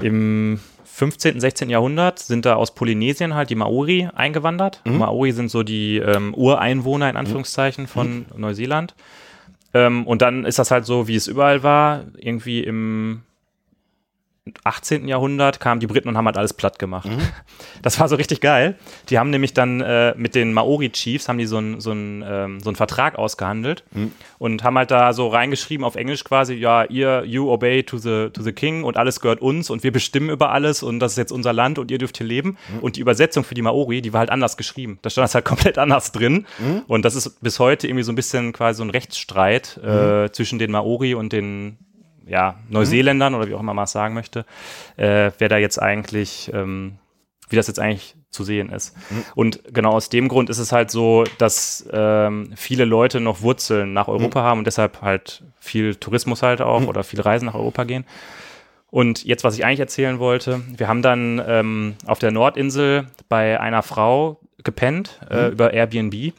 im 15., 16. Jahrhundert sind da aus Polynesien halt die Maori eingewandert. Maori sind so die ähm, Ureinwohner in Anführungszeichen von Neuseeland. Ähm, und dann ist das halt so, wie es überall war. Irgendwie im 18. Jahrhundert kamen die Briten und haben halt alles platt gemacht. Das war so richtig geil. Die haben nämlich dann äh, mit den Maori-Chiefs haben die so einen so ähm, so Vertrag ausgehandelt und haben halt da so reingeschrieben auf Englisch quasi, ja, ihr, you obey to the, to the king und alles gehört uns und wir bestimmen über alles und das ist jetzt unser Land und ihr dürft hier leben. Und die Übersetzung für die Maori, die war halt anders geschrieben. Da stand das halt komplett anders drin. Und das ist bis heute irgendwie so ein bisschen quasi so ein Rechtsstreit äh, zwischen den Maori und den ja, Neuseeländern oder wie auch immer man es sagen möchte, äh, wer da jetzt eigentlich, ähm, wie das jetzt eigentlich zu sehen ist. Und genau aus dem Grund ist es halt so, dass ähm, viele Leute noch Wurzeln nach Europa haben und deshalb halt viel Tourismus halt auch oder viel Reisen nach Europa gehen. Und jetzt, was ich eigentlich erzählen wollte, wir haben dann ähm, auf der Nordinsel bei einer Frau gepennt äh, über Airbnb.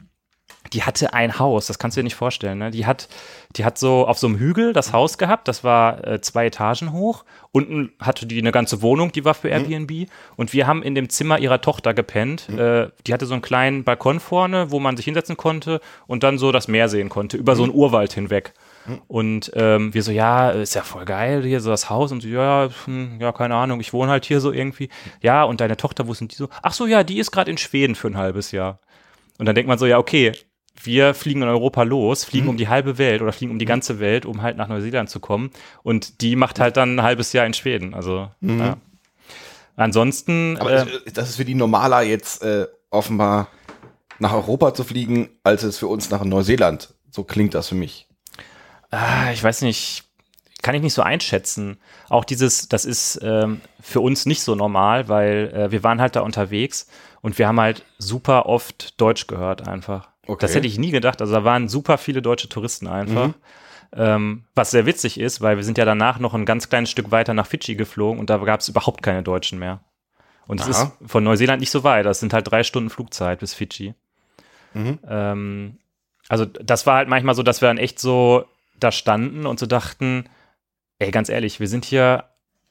Die hatte ein Haus, das kannst du dir nicht vorstellen. Ne? Die hat, die hat so auf so einem Hügel das Haus gehabt, das war äh, zwei Etagen hoch. Unten hatte die eine ganze Wohnung, die war für Airbnb. Und wir haben in dem Zimmer ihrer Tochter gepennt. Äh, die hatte so einen kleinen Balkon vorne, wo man sich hinsetzen konnte und dann so das Meer sehen konnte, über so einen Urwald hinweg. Und ähm, wir so, ja, ist ja voll geil hier, so das Haus. Und so, ja, hm, ja, keine Ahnung, ich wohne halt hier so irgendwie. Ja, und deine Tochter, wo sind die so? Ach so, ja, die ist gerade in Schweden für ein halbes Jahr. Und dann denkt man so, ja, okay, wir fliegen in Europa los, fliegen um die halbe Welt oder fliegen um die ganze Welt, um halt nach Neuseeland zu kommen. Und die macht halt dann ein halbes Jahr in Schweden. Also, ja. Ansonsten, Aber äh, das ist für die normaler jetzt äh, offenbar nach Europa zu fliegen, als es für uns nach Neuseeland. So klingt das für mich. Ah, ich weiß nicht, kann ich nicht so einschätzen. Auch dieses, das ist ähm, für uns nicht so normal, weil äh, wir waren halt da unterwegs und wir haben halt super oft Deutsch gehört einfach. Okay. Das hätte ich nie gedacht. Also da waren super viele deutsche Touristen einfach. Ähm, was sehr witzig ist, weil wir sind ja danach noch ein ganz kleines Stück weiter nach Fidschi geflogen und da gab es überhaupt keine Deutschen mehr. Und es ist von Neuseeland nicht so weit. Das sind halt drei Stunden Flugzeit bis Fidschi. Mhm. Ähm, also das war halt manchmal so, dass wir dann echt so da standen und so dachten, ey, ganz ehrlich, wir sind hier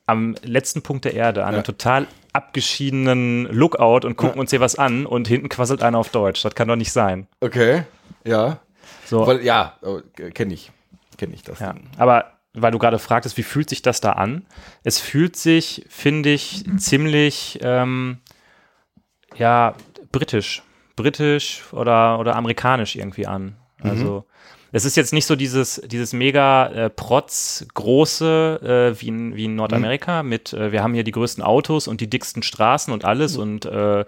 am letzten Punkt der Erde, an Ja. einem total abgeschiedenen Lookout und gucken Ja. uns hier was an und hinten quasselt einer auf Deutsch. Das kann doch nicht sein. Okay. Ja. So, Weil, ja, kenne ich. Kenne ich das. ja. Aber weil du gerade fragtest, wie fühlt sich das da an? Es fühlt sich, finde ich, ziemlich, ähm, ja, britisch. Britisch oder, oder amerikanisch irgendwie an. Also, es ist jetzt nicht so dieses, dieses mega äh, Protz große äh, wie, in, wie in Nordamerika mit, äh, wir haben hier die größten Autos und die dicksten Straßen und alles und äh,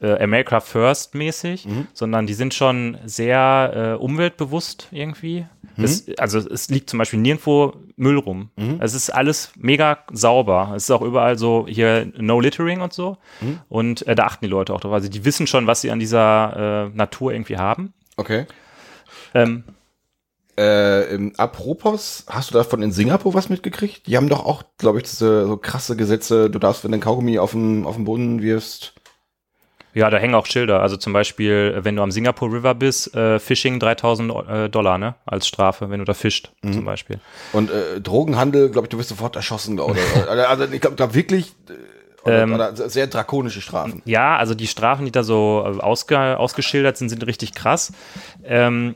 äh, America First mäßig, sondern die sind schon sehr äh, umweltbewusst irgendwie. Es, also es liegt zum Beispiel nirgendwo Müll rum. Es ist alles mega sauber. Es ist auch überall so hier No Littering und so. Und äh, da achten die Leute auch drauf. Also die wissen schon, was sie an dieser äh, Natur irgendwie haben. Okay. Ähm, Äh, im Apropos, hast du davon in Singapur was mitgekriegt? Die haben doch auch, glaube ich, diese so krasse Gesetze. Du darfst, wenn du ein Kaugummi auf den, auf den Boden wirfst. ja, da hängen auch Schilder. Also zum Beispiel, wenn du am Singapore River bist, äh, Fishing 3000 äh, Dollar, ne? Als Strafe, wenn du da fischt, zum Beispiel. Und äh, Drogenhandel, glaube ich, du wirst sofort erschossen. Oder, oder, also ich glaube glaub wirklich äh, oder, Ähm, oder sehr drakonische Strafen. Ja, also die Strafen, die da so äh, ausge ausgeschildert sind, sind richtig krass. Ähm,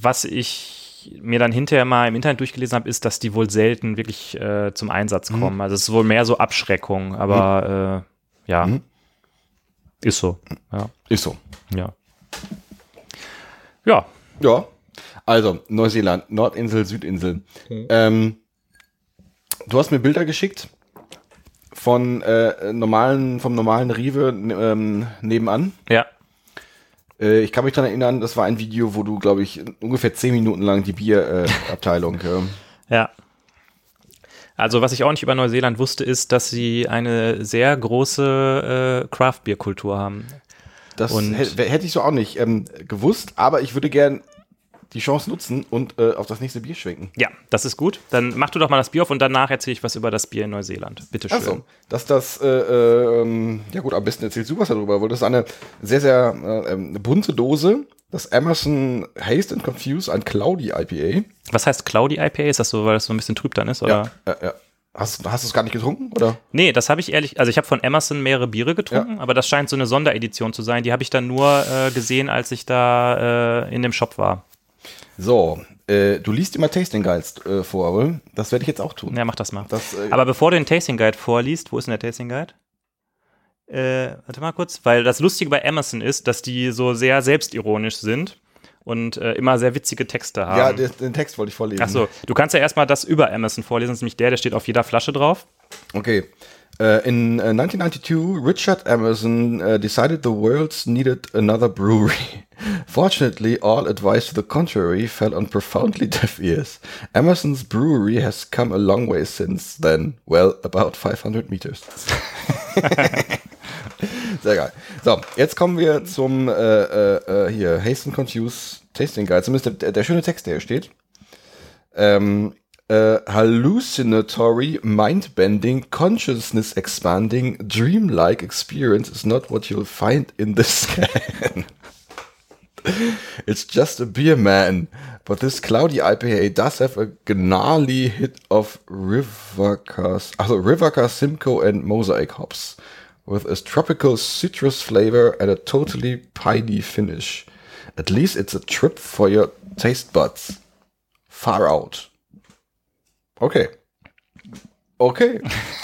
was ich mir dann hinterher mal im Internet durchgelesen habe, ist, dass die wohl selten wirklich äh, zum Einsatz kommen. Also es ist wohl mehr so Abschreckung, aber äh, ja, ist so. Ja, Ist so. ja. Ja, Ja. Also, Neuseeland, Nordinsel, Südinsel. Ähm, du hast mir Bilder geschickt von äh, normalen, vom normalen Rive ähm, nebenan. ja. Äh, ich kann mich daran erinnern, das war ein Video, wo du, glaube ich, ungefähr zehn Minuten lang die Bierabteilung. Äh, ähm, Ja. Also was ich auch nicht über Neuseeland wusste, ist, dass sie eine sehr große äh, Craft-Bier-Kultur haben. das hätte hätte ich so auch nicht ähm, gewusst, aber ich würde gern die Chance nutzen und äh, auf das nächste Bier schwenken. Ja, das ist gut. Dann mach du doch mal das Bier auf und danach erzähle ich was über das Bier in Neuseeland. Bitte schön. Achso, dass das, äh, äh, ja gut, am besten erzählst du was darüber, weil das ist eine sehr, sehr äh, ähm, bunte Dose, das Emerson Haste and Confuse, ein Cloudy IPA. Was heißt Cloudy IPA? Ist das so, weil das so ein bisschen trüb dann ist? Oder? Ja, ja, ja. Hast, hast du es gar nicht getrunken, oder? Nee, das habe ich ehrlich, also ich habe von Emerson mehrere Biere getrunken, aber das scheint so eine Sonderedition zu sein. Die habe ich dann nur äh, gesehen, als ich da äh, in dem Shop war. So, äh, du liest immer Tasting Guides äh, vor, oder? Das werde ich jetzt auch tun. Ja, mach das mal. Das, äh, Aber bevor du den Tasting Guide vorliest, wo ist denn der Tasting Guide? Äh, warte mal kurz, weil das Lustige bei Emerson ist, dass die so sehr selbstironisch sind und äh, immer sehr witzige Texte haben. ja, den, den Text wollte ich vorlesen. Achso, du kannst ja erstmal das über Emerson vorlesen, das ist nämlich der, der steht auf jeder Flasche drauf. Okay. Uh, in uh, 1992, Richard Emerson uh, decided the world needed another brewery. Fortunately, all advice to the contrary fell on profoundly deaf ears. Emerson's brewery has come a long way since then. Well, about 500 meters. Sehr geil. So, jetzt kommen wir zum äh, äh, äh, hier Hasten Confuse Tasting Guide. Zumindest der, der schöne Text, der hier steht. Ähm, äh, hallucinatory, mind-bending, consciousness-expanding, dreamlike experience is not what you'll find in this can. It's just a beer, man. But this cloudy IPA does have a gnarly hit of Rivercas, also Rivercas, Simcoe and Mosaic hops, with a tropical citrus flavor and a totally piney finish. At least it's a trip for your taste buds. Far out. Okay. Okay.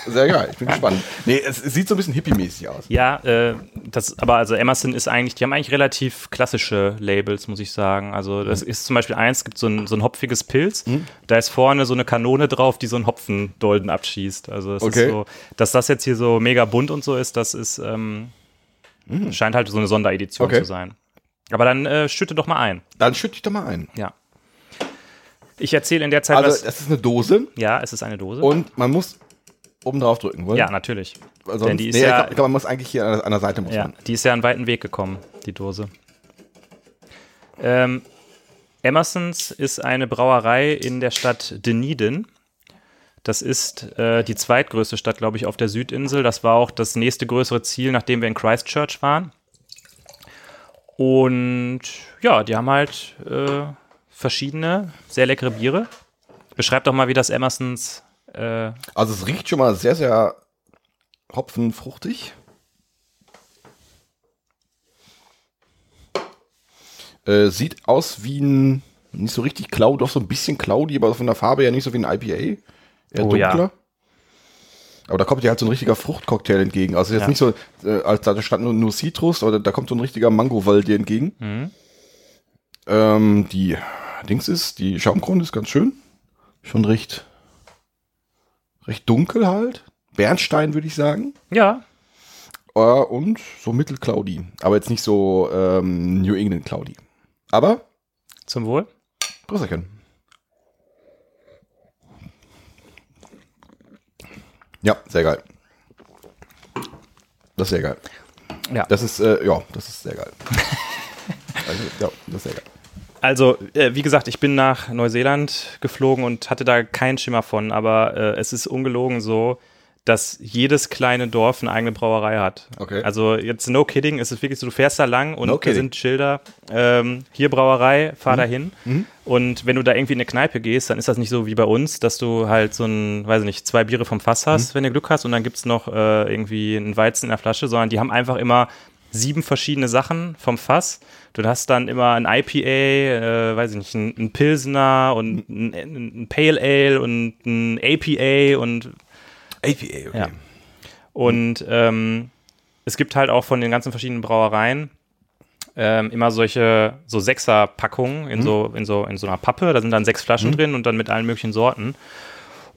Sehr geil. Ich bin gespannt. Nee, es, es sieht so ein bisschen hippie-mäßig aus. Ja, äh, das, aber also Emerson ist eigentlich, die haben eigentlich relativ klassische Labels, muss ich sagen. Also das ist zum Beispiel eins, gibt so ein, so ein hopfiges Pilz, da ist vorne so eine Kanone drauf, die so einen Hopfendolden abschießt. Also es Okay. ist so, dass das jetzt hier so mega bunt und so ist, das ist, ähm, scheint halt so eine Sonderedition Okay. zu sein. Aber dann äh, schütte doch mal ein. Dann schütte ich doch mal ein. Ja. Ich erzähle in der Zeit Also, was. das ist eine Dose Ja, es ist eine Dose. und man muss oben drauf drücken, wollen? ja, natürlich. Sonst, denn die ist nee, ja- ich glaube, glaub, man muss eigentlich hier an der, an der Seite muss Ja, man. die ist ja einen weiten Weg gekommen, die Dose. Ähm, Emersons ist eine Brauerei in der Stadt Dunedin. Das ist äh, die zweitgrößte Stadt, glaube ich, auf der Südinsel. Das war auch das nächste größere Ziel, nachdem wir in Christchurch waren. Und ja, die haben halt äh, verschiedene, sehr leckere Biere. Beschreib doch mal, wie das Emersons. Äh, Also es riecht schon mal sehr, sehr hopfenfruchtig. Äh, sieht aus wie ein, nicht so richtig cloud, doch so ein bisschen cloudy, aber von der Farbe her nicht so wie ein IPA. Eher Oh ja. dunkler. Aber da kommt ja halt so ein richtiger Fruchtcocktail entgegen. Also jetzt Ja. nicht so, äh, als da stand nur, nur Citrus, aber da kommt so ein richtiger Mango-Wall dir entgegen. Mhm. Ähm, die Dings ist, die Schaumkrone ist ganz schön. Schon recht, recht dunkel halt. Bernstein würde ich sagen. ja, Äh, und so mittelcloudy. Aber jetzt nicht so ähm, New England cloudy. Aber, zum Wohl. Grüßerchen. Ja, sehr geil. Das ist sehr geil. Ja. Das ist, äh, ja, das ist sehr geil. also, ja, das ist sehr geil. Also, äh, wie gesagt, ich bin nach Neuseeland geflogen und hatte da keinen Schimmer von, aber äh, es ist ungelogen so, dass jedes kleine Dorf eine eigene Brauerei hat. Okay. Also jetzt no kidding, es ist wirklich so, du fährst da lang und No da sind Schilder, ähm, hier Brauerei, fahr da hin. Und wenn du da irgendwie in eine Kneipe gehst, dann ist das nicht so wie bei uns, dass du halt so ein, weiß ich nicht, zwei Biere vom Fass hast, wenn du Glück hast und dann gibt's noch äh, irgendwie einen Weizen in der Flasche, sondern die haben einfach immer sieben verschiedene Sachen vom Fass. Du hast dann immer ein IPA, äh, weiß ich nicht, ein, ein Pilsner und ein, ein Pale Ale und ein APA und APA, okay. Ja. Und ähm, es gibt halt auch von den ganzen verschiedenen Brauereien ähm, immer solche so Sechser-Packungen in, so, in, so, in so einer Pappe. Da sind dann sechs Flaschen drin und dann mit allen möglichen Sorten.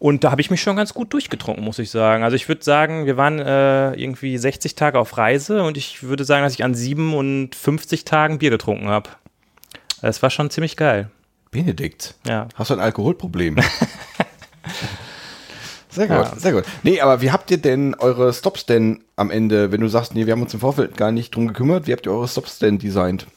Und da habe ich mich schon ganz gut durchgetrunken, muss ich sagen. Also ich würde sagen, wir waren äh, irgendwie 60 Tage auf Reise und ich würde sagen, dass ich an 57 Tagen Bier getrunken habe. Das war schon ziemlich geil. Benedikt, Ja. hast du ein Alkoholproblem? Sehr gut, Ja. sehr gut. Nee, aber wie habt ihr denn eure Stops denn am Ende, wenn du sagst, nee, wir haben uns im Vorfeld gar nicht drum gekümmert, wie habt ihr eure Stops denn designt?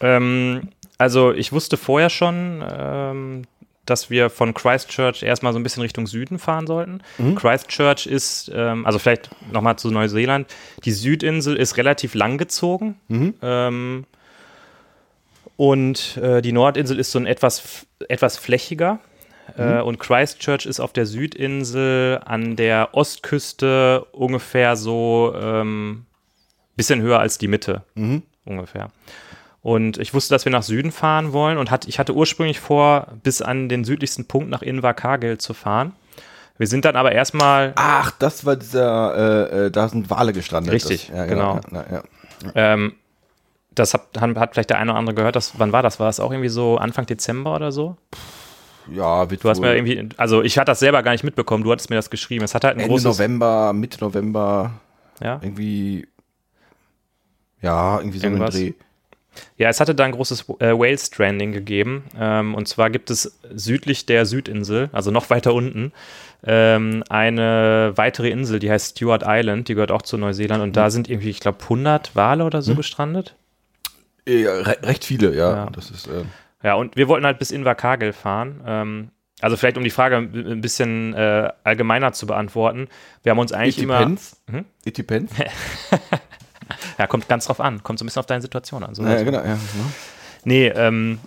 Ähm, also ich wusste vorher schon, ähm, dass wir von Christchurch erstmal so ein bisschen Richtung Süden fahren sollten. Christchurch ist, ähm, also vielleicht nochmal zu Neuseeland, die Südinsel ist relativ langgezogen. Ähm, und äh, die Nordinsel ist so ein etwas, etwas flächiger. Äh, und Christchurch ist auf der Südinsel an der Ostküste ungefähr so ähm, bisschen höher als die Mitte. Ungefähr. Und ich wusste, dass wir nach Süden fahren wollen und hat, ich hatte ursprünglich vor, bis an den südlichsten Punkt nach Invercargill zu fahren. Wir sind dann aber erstmal Ach, das war dieser, äh, äh, da sind Wale gestrandet. Richtig, das, ja, genau. Ja, ja, ja. Ähm, das hat, hat vielleicht der eine oder andere gehört. Das, wann war das? War es auch irgendwie so Anfang Dezember oder so? ja wird Du hast mir irgendwie, also ich hatte das selber gar nicht mitbekommen. Du hattest mir das geschrieben. Es hat halt ein Ende großes, November, Mitte November, ja, irgendwie, ja, irgendwie so Irgendwas. ein Dreh. Ja, es hatte da ein großes äh, Whale Stranding gegeben. Ähm, und zwar gibt es südlich der Südinsel, also noch weiter unten, ähm, eine weitere Insel, die heißt Stewart Island. Die gehört auch zu Neuseeland. Und Mhm. da sind irgendwie, ich glaube, 100 Wale oder so gestrandet. Äh, re recht viele, ja. Ja. Das ist, äh, Ja, und wir wollten halt bis Invercargill fahren. Ähm, also vielleicht, um die Frage ein bisschen äh, allgemeiner zu beantworten. Wir haben uns eigentlich it immer. depends. Mhm. It depends. Ja, kommt ganz drauf an. Kommt so ein bisschen auf deine Situation an. So ja, genau, ja. Nee, ähm,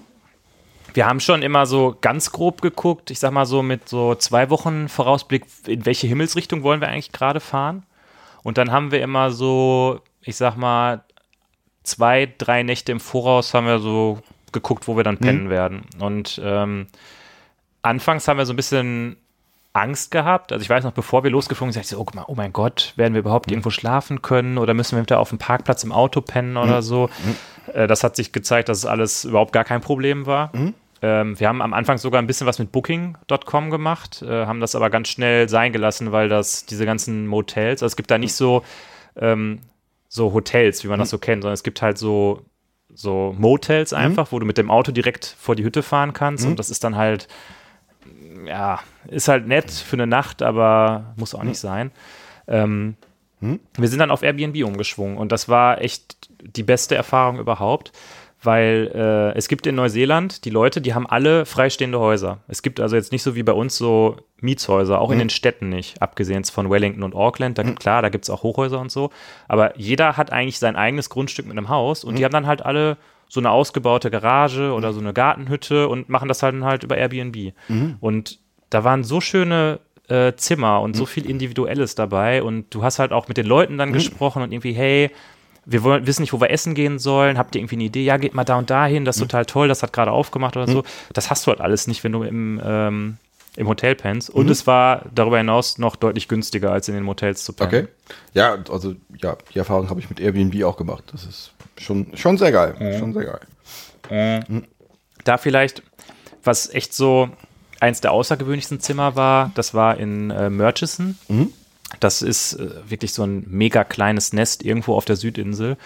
wir haben schon immer so ganz grob geguckt. Ich sag mal so mit so zwei Wochen Vorausblick, in welche Himmelsrichtung wollen wir eigentlich gerade fahren. Und dann haben wir immer so, ich sag mal, zwei, drei Nächte im Voraus haben wir so geguckt, wo wir dann pennen werden. Und ähm, anfangs haben wir so ein bisschen Angst gehabt. Also ich weiß noch, bevor wir losgeflogen sind, ich so, oh, mein- oh mein Gott, werden wir überhaupt irgendwo schlafen können oder müssen wir wieder auf dem Parkplatz im Auto pennen oder so. Äh, das hat sich gezeigt, dass es alles überhaupt gar kein Problem war. Ähm, wir haben am Anfang sogar ein bisschen was mit Booking.com gemacht, äh, haben das aber ganz schnell sein gelassen, weil das diese ganzen Motels, also es gibt da nicht so, ähm, so Hotels, wie man das so kennt, sondern es gibt halt so, so Motels einfach, wo du mit dem Auto direkt vor die Hütte fahren kannst und das ist dann halt, ja, ist halt nett für eine Nacht, aber muss auch nicht sein. Ähm, Wir sind dann auf Airbnb umgeschwungen und das war echt die beste Erfahrung überhaupt, weil äh, es gibt in Neuseeland die Leute, die haben alle freistehende Häuser. Es gibt also jetzt nicht so wie bei uns so Mietshäuser, auch in den Städten nicht, abgesehen von Wellington und Auckland. Da, Klar, da gibt es auch Hochhäuser und so, aber jeder hat eigentlich sein eigenes Grundstück mit einem Haus und die haben dann halt alle so eine ausgebaute Garage oder so eine Gartenhütte und machen das halt, halt über Airbnb. Und da waren so schöne äh, Zimmer und so viel Individuelles dabei und du hast halt auch mit den Leuten dann gesprochen und irgendwie, hey, wir wollen, wissen nicht, wo wir essen gehen sollen. Habt ihr irgendwie eine Idee? Ja, geht mal da und dahin, das ist total toll, das hat gerade aufgemacht oder so. Das hast du halt alles nicht, wenn du im, ähm, im Hotel pennst. Und es war darüber hinaus noch deutlich günstiger, als in den Motels zu pennen. Okay. Ja, also ja, die Erfahrung habe ich mit Airbnb auch gemacht. Das ist schon, schon sehr geil. Schon sehr geil. Da vielleicht, was echt so eins der außergewöhnlichsten Zimmer war, das war in äh, Murchison. Das ist äh, wirklich so ein mega kleines Nest irgendwo auf der Südinsel.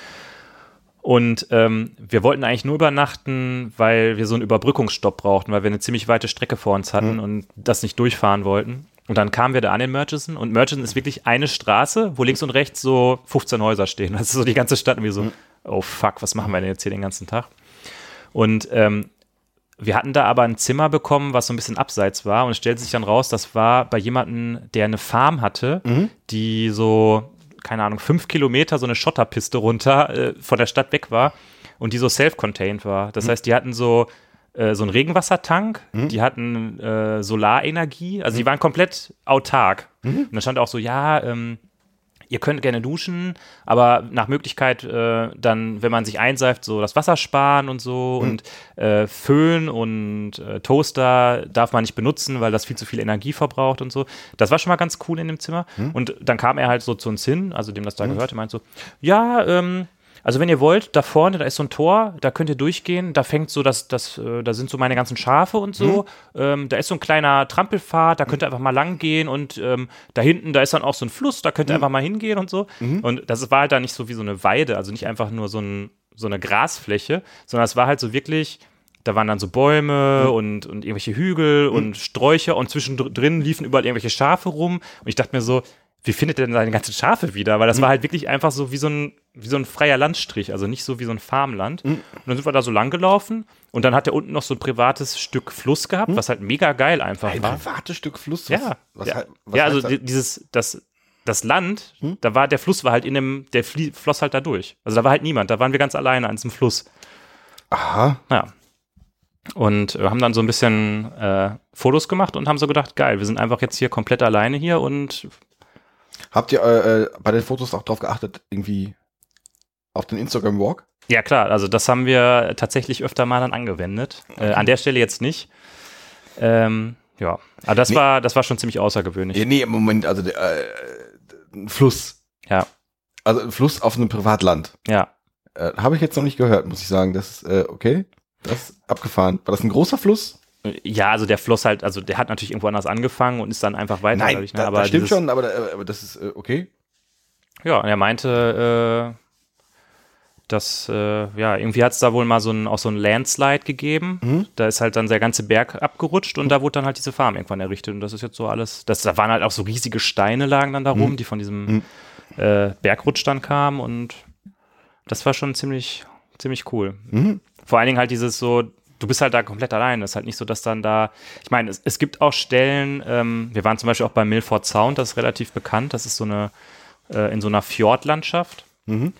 Und ähm, wir wollten eigentlich nur übernachten, weil wir so einen Überbrückungsstopp brauchten, weil wir eine ziemlich weite Strecke vor uns hatten und das nicht durchfahren wollten. Und dann kamen wir da an in Murchison und Murchison ist wirklich eine Straße, wo links und rechts so 15 Häuser stehen. Das ist so die ganze Stadt und wir so, oh fuck, was machen wir denn jetzt hier den ganzen Tag? Und ähm, wir hatten da aber ein Zimmer bekommen, was so ein bisschen abseits war und es stellte sich dann raus, das war bei jemandem, der eine Farm hatte, die so, keine Ahnung, fünf Kilometer so eine Schotterpiste runter äh, von der Stadt weg war und die so self-contained war. Das heißt, die hatten so äh, so einen Regenwassertank, die hatten äh, Solarenergie, also die waren komplett autark. Und da stand auch so, ja, ähm, ihr könnt gerne duschen, aber nach Möglichkeit äh, dann, wenn man sich einseift, so das Wasser sparen und so und äh, Föhn und äh, Toaster darf man nicht benutzen, weil das viel zu viel Energie verbraucht und so. Das war schon mal ganz cool in dem Zimmer. Und dann kam er halt so zu uns hin, also dem das da gehörte, meint so, ja, ähm, also wenn ihr wollt, da vorne, da ist so ein Tor, da könnt ihr durchgehen, da fängt so das, das, äh, da sind so meine ganzen Schafe und so. Ähm, da ist so ein kleiner Trampelpfad, da könnt ihr einfach mal lang gehen und ähm, da hinten, da ist dann auch so ein Fluss, da könnt ihr einfach mal hingehen und so. Und das war halt da nicht so wie so eine Weide, also nicht einfach nur so, ein, so eine Grasfläche, sondern es war halt so wirklich. Da waren dann so Bäume und, und irgendwelche Hügel und Sträucher und zwischendrin liefen überall irgendwelche Schafe rum. Und ich dachte mir so, wie findet er denn seine ganzen Schafe wieder? Weil das war halt wirklich einfach so wie so ein, wie so ein freier Landstrich, also nicht so wie so ein Farmland. Und dann sind wir da so lang gelaufen und dann hat er unten noch so ein privates Stück Fluss gehabt, was halt mega geil einfach Ein war. privates Stück Fluss. Ja, Was, ja, was ja also das? di- dieses, das, das Land, da war, der Fluss war halt in dem, der flie- floss halt da durch. Also da war halt niemand, da waren wir ganz alleine an diesem Fluss. Aha. Ja. Und äh, haben dann so ein bisschen äh, Fotos gemacht und haben so gedacht, geil, wir sind einfach jetzt hier komplett alleine hier und Habt ihr äh, äh, bei den Fotos auch drauf geachtet, irgendwie auf den Instagram Walk? Ja, klar, also das haben wir tatsächlich öfter mal dann angewendet. Äh, an der Stelle jetzt nicht. Ähm, ja, aber das Nee. war, das war schon ziemlich außergewöhnlich. Ja, nee, im Moment, also der, äh, ein Fluss. Ja, Also ein Fluss auf einem Privatland. ja. Äh, Habe ich jetzt noch nicht gehört, muss ich sagen. Das ist äh, okay. Das ist abgefahren. War das ein großer Fluss? Ja, also der Floss halt, also der hat natürlich irgendwo anders angefangen und ist dann einfach weiter. Nein, dadurch, ne? da, aber das stimmt dieses- schon, aber, äh, aber das ist äh, okay. Ja, und er meinte, dass, äh, ja, irgendwie hat es da wohl mal so ein, auch so ein Landslide gegeben. Mhm. Da ist halt dann der ganze Berg abgerutscht und da wurde dann halt diese Farm irgendwann errichtet. Und das ist jetzt so alles, das, da waren halt auch so riesige Steine lagen dann da Mhm. rum, die von diesem äh, Bergrutsch dann kamen und das war schon ziemlich, ziemlich cool. Mhm. Vor allen Dingen halt dieses so, du bist halt da komplett allein. Es ist halt nicht so, dass dann da, ich meine, es, es gibt auch Stellen, ähm, wir waren zum Beispiel auch bei Milford Sound, das ist relativ bekannt, das ist so eine, äh, in so einer Fjordlandschaft.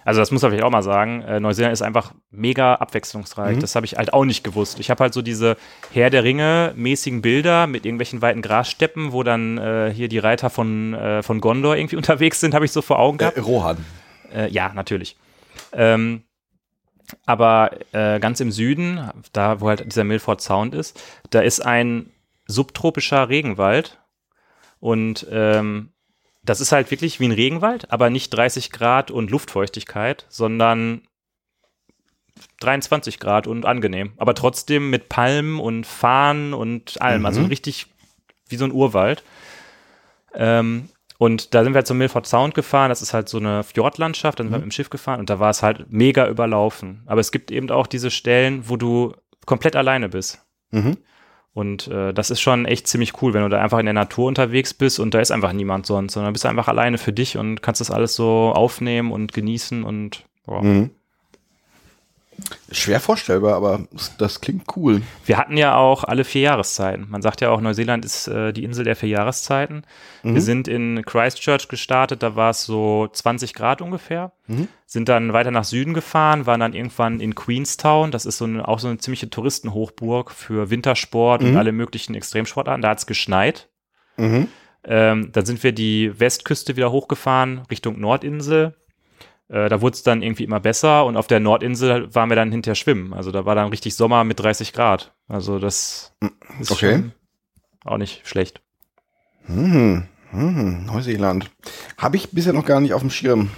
Also das muss man vielleicht auch mal sagen, äh, Neuseeland ist einfach mega abwechslungsreich. Das habe ich halt auch nicht gewusst. Ich habe halt so diese Herr der Ringe mäßigen Bilder mit irgendwelchen weiten Grassteppen, wo dann äh, hier die Reiter von, äh, von Gondor irgendwie unterwegs sind, habe ich so vor Augen gehabt. Äh, Rohan. Äh, ja, natürlich. Ähm, aber äh, ganz im Süden, da wo halt dieser Milford Sound ist, da ist ein subtropischer Regenwald. Und ähm, das ist halt wirklich wie ein Regenwald, aber nicht 30 Grad und Luftfeuchtigkeit, sondern 23 Grad und angenehm. Aber trotzdem mit Palmen und Farnen und allem. Also richtig wie so ein Urwald. Ähm, und da sind wir halt zum Milford Sound gefahren. Das ist halt so eine Fjordlandschaft. Dann sind wir mit dem Schiff gefahren und da war es halt mega überlaufen. Aber es gibt eben auch diese Stellen, wo du komplett alleine bist. Mhm. Und äh, das ist schon echt ziemlich cool, wenn du da einfach in der Natur unterwegs bist und da ist einfach niemand sonst, sondern bist einfach alleine für dich und kannst das alles so aufnehmen und genießen und boah. Mhm. Schwer vorstellbar, aber das, klingt cool. Wir hatten ja auch alle vier Jahreszeiten. Man sagt ja auch, Neuseeland ist äh, die Insel der vier Jahreszeiten. Mhm. Wir sind in Christchurch gestartet, da war es so 20 Grad ungefähr. Mhm. Sind dann weiter nach Süden gefahren, waren dann irgendwann in Queenstown. Das ist so eine, auch so eine ziemliche Touristenhochburg für Wintersport und Mhm. alle möglichen Extremsportarten. Da hat es geschneit. Mhm. Ähm, dann sind wir die Westküste wieder hochgefahren, Richtung Nordinsel. Äh, da wurde es dann irgendwie immer besser und auf der Nordinsel waren wir dann hinterher schwimmen. Also da war dann richtig Sommer mit 30 Grad. Also das ist Okay. auch nicht schlecht. Mhm. Mhm. Neuseeland. Habe ich bisher noch gar nicht auf dem Schirm.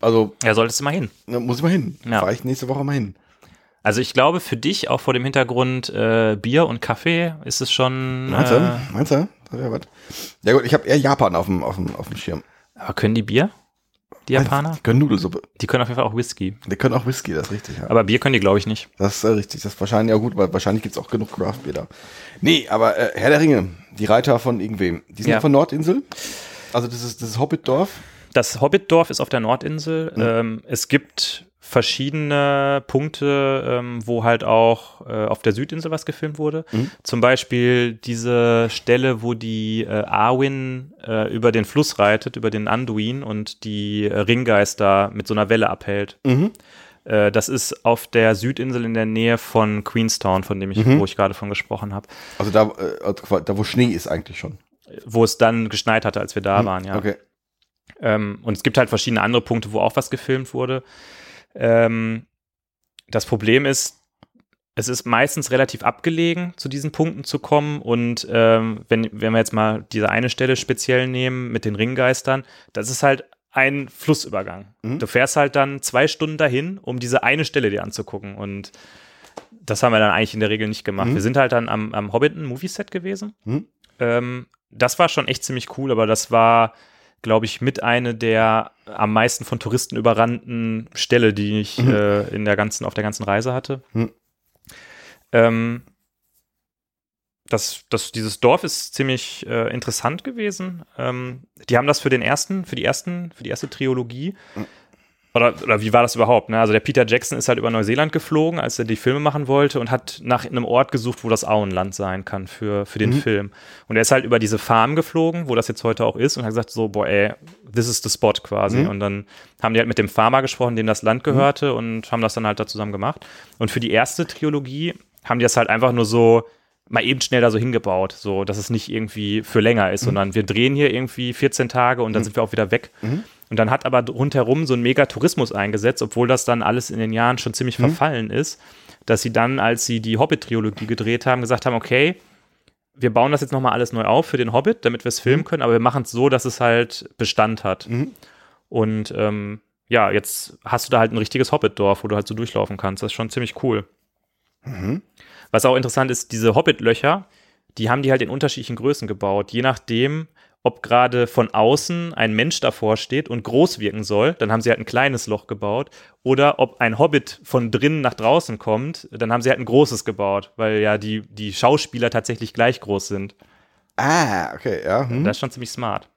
Also, Ja, solltest du mal hin. da muss ich mal hin. Ja. Fahre ich nächste Woche mal hin. Also ich glaube, für dich, auch vor dem Hintergrund äh, Bier und Kaffee, ist es schon. Meinst du? Äh, Meinst du? Ja gut, ich habe eher Japan auf dem, auf dem, auf dem Schirm. aber können die Bier? Die Japaner? Die können Nudelsuppe. Die können auf jeden Fall auch Whisky. Die können auch Whisky, das ist richtig. Ja. Aber Bier können die, glaube ich, nicht. Das ist äh, richtig. Das ist wahrscheinlich ja gut, weil wahrscheinlich gibt's auch genug Craft Beer da. Nee, aber äh, Herr der Ringe, die Reiter von irgendwem. Die sind Ja. von Nordinsel. Also das ist das ist Hobbitdorf. Das Hobbitdorf ist auf der Nordinsel. Ähm, es gibt verschiedene Punkte, ähm, wo halt auch äh, auf der Südinsel was gefilmt wurde. Mhm. Zum Beispiel diese Stelle, wo die äh, Arwen äh, über den Fluss reitet, über den Anduin und die äh, Ringgeister mit so einer Welle abhält. Mhm. Äh, das ist auf der Südinsel in der Nähe von Queenstown, von dem ich, Mhm. wo ich gerade von gesprochen habe, Also da, äh, also da wo Schnee ist eigentlich schon. wo es dann geschneit hatte, als wir da Mhm. waren, ja. Okay. Ähm, und es gibt halt verschiedene andere Punkte, wo auch was gefilmt wurde. Ähm, das Problem ist, es ist meistens relativ abgelegen, zu diesen Punkten zu kommen. Und ähm, wenn, wenn wir jetzt mal diese eine Stelle speziell nehmen mit den Ringgeistern, das ist halt ein Flussübergang. Mhm. Du fährst halt dann zwei Stunden dahin, um diese eine Stelle dir anzugucken. Und das haben wir dann eigentlich in der Regel nicht gemacht. Mhm. Wir sind halt dann am, am Hobbiton-Movieset gewesen. Mhm. Ähm, das war schon echt ziemlich cool, aber das war, glaube ich, mit eine der am meisten von Touristen überrannten Ställe, die ich Mhm. äh, in der ganzen, auf der ganzen Reise hatte. Mhm. Ähm, das, das, dieses Dorf ist ziemlich äh, interessant gewesen. Ähm, die haben das für den ersten, für die ersten, für die erste Trilogie. Mhm. Oder, oder wie war das überhaupt? Ne? Also der Peter Jackson ist halt über Neuseeland geflogen, als er die Filme machen wollte und hat nach einem Ort gesucht, wo das Auenland sein kann für, für den Mhm. Film. Und er ist halt über diese Farm geflogen, wo das jetzt heute auch ist, und hat gesagt, so, boah, ey, this is the spot quasi. Mhm. Und dann haben die halt mit dem Farmer gesprochen, dem das Land gehörte, und haben das dann halt da zusammen gemacht. Und für die erste Trilogie haben die das halt einfach nur so mal eben schnell da so hingebaut, so dass es nicht irgendwie für länger ist, sondern wir drehen hier irgendwie 14 Tage und dann sind wir auch wieder weg. Mhm. Und dann hat aber rundherum so ein Mega-Tourismus eingesetzt, obwohl das dann alles in den Jahren schon ziemlich verfallen ist, dass sie dann, als sie die Hobbit-Trilogie gedreht haben, gesagt haben, okay, wir bauen das jetzt nochmal alles neu auf für den Hobbit, damit wir es filmen können, aber wir machen es so, dass es halt Bestand hat. Mhm. Und ähm, ja, jetzt hast du da halt ein richtiges Hobbit-Dorf, wo du halt so durchlaufen kannst. Das ist schon ziemlich cool. Mhm. Was auch interessant ist, diese Hobbit-Löcher, die haben die halt in unterschiedlichen Größen gebaut. Je nachdem, ob gerade von außen ein Mensch davor steht und groß wirken soll, dann haben sie halt ein kleines Loch gebaut. Oder ob ein Hobbit von drinnen nach draußen kommt, dann haben sie halt ein großes gebaut, weil ja die, die Schauspieler tatsächlich gleich groß sind. Ah, okay, ja. Hm. Das ist schon ziemlich smart.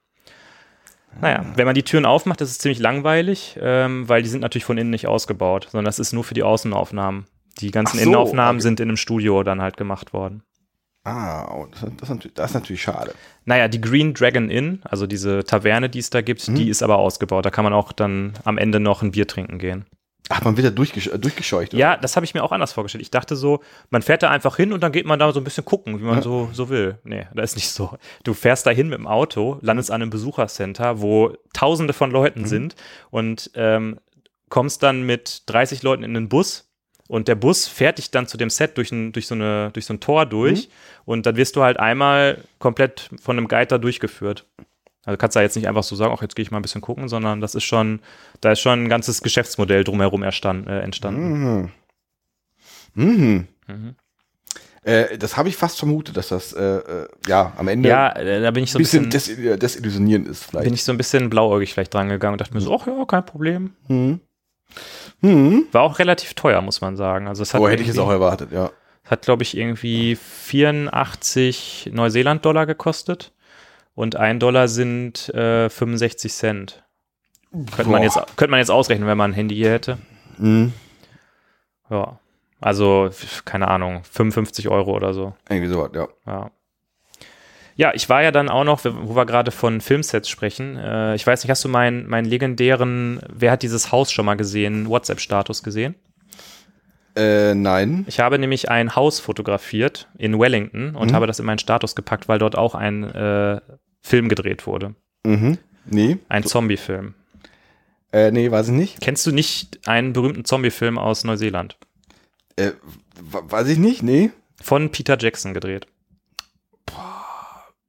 Naja, wenn man die Türen aufmacht, ist es ziemlich langweilig, ähm, weil die sind natürlich von innen nicht ausgebaut, sondern das ist nur für die Außenaufnahmen. Die ganzen so, Innenaufnahmen okay. sind in einem Studio dann halt gemacht worden. Ah, oh, das, das, ist natürlich, schade. Naja, die Green Dragon Inn, also diese Taverne, die es da gibt, Mhm. die ist aber ausgebaut. Da kann man auch dann am Ende noch ein Bier trinken gehen. Ach, man wird da durchgesch äh, durchgescheucht. oder? Ja, das habe ich mir auch anders vorgestellt. Ich dachte so, man fährt da einfach hin und dann geht man da so ein bisschen gucken, wie man Ja. so, so will. Nee, das ist nicht so. Du fährst da hin mit dem Auto, landest an einem Besuchercenter, wo tausende von Leuten Mhm. sind und ähm, kommst dann mit 30 Leuten in den Bus und der Bus fährt dich dann zu dem Set durch ein, durch so, eine, durch so ein Tor durch Mhm. und dann wirst du halt einmal komplett von einem Guide da durchgeführt. Also kannst da jetzt nicht einfach so sagen, ach, jetzt gehe ich mal ein bisschen gucken, sondern das ist schon, da ist schon ein ganzes Geschäftsmodell drumherum erstand, äh, entstanden. Mhm. Mhm. Mhm. Äh, das habe ich fast vermutet, dass das äh, äh, ja am Ende Ja, äh, da bin ich so ein ein bisschen, bisschen, des, desillusionierend ist vielleicht. bin ich so ein bisschen blauäugig vielleicht dran gegangen und dachte mir so, ach ja, kein Problem. hm. Hm. War auch relativ teuer, muss man sagen. Also es hat Oh, hätte ich es auch erwartet, ja. Hat, glaube ich, irgendwie 84 Neuseeland-Dollar gekostet. Und ein Dollar sind äh, 65 Cent. Könnte man, jetzt, könnte man jetzt ausrechnen, wenn man ein Handy hier hätte. Mhm. Ja. Also, keine Ahnung, 55 Euro oder so. Irgendwie sowas, ja. Ja. Ja, ich war ja dann auch noch, wo wir gerade von Filmsets sprechen. Äh, ich weiß nicht, hast du meinen meinen legendären, wer hat dieses Haus schon mal gesehen, WhatsApp-Status gesehen? Äh, nein. Ich habe nämlich ein Haus fotografiert in Wellington und Mhm. habe das in meinen Status gepackt, weil dort auch ein äh, Film gedreht wurde. Mhm. Nee. Ein Zombie-Film. Äh, nee, weiß ich nicht. Kennst du nicht einen berühmten Zombie-Film aus Neuseeland? Äh, weiß ich nicht, nee. Von Peter Jackson gedreht.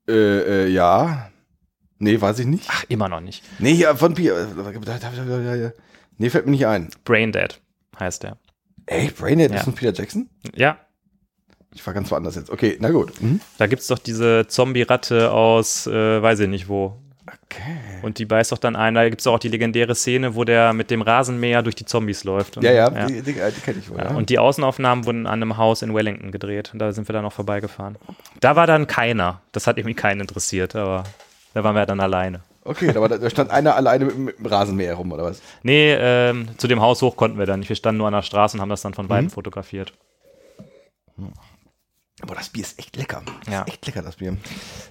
Äh, äh, ja. Nee, weiß ich nicht. Ach, immer noch nicht. Nee, ja, von Pi. Nee, fällt mir nicht ein. Braindead heißt er. Ey, Braindead Ja. ist von Peter Jackson? Ja, Ich war ganz woanders jetzt. Okay, na gut. Mhm. da gibt es doch diese Zombie-Ratte aus, äh, weiß ich nicht wo. Okay. Und die beißt doch dann ein. Da gibt es auch die legendäre Szene, wo der mit dem Rasenmäher durch die Zombies läuft. Und, Ja, ja, ja. die, die, die kenne ich wohl. Ja, und die Außenaufnahmen wurden an einem Haus in Wellington gedreht. Und da sind wir dann noch vorbeigefahren. Da war dann keiner. Das hat irgendwie keinen interessiert, aber da waren wir dann alleine. Okay, aber da, stand einer alleine mit, dem Rasenmäher rum, oder was? Nee, ähm, zu dem Haus hoch konnten wir dann nicht. Wir standen nur an der Straße und haben das dann von Mhm. weitem fotografiert. Aber das Bier ist echt lecker. Das Ja. ist echt lecker, das Bier.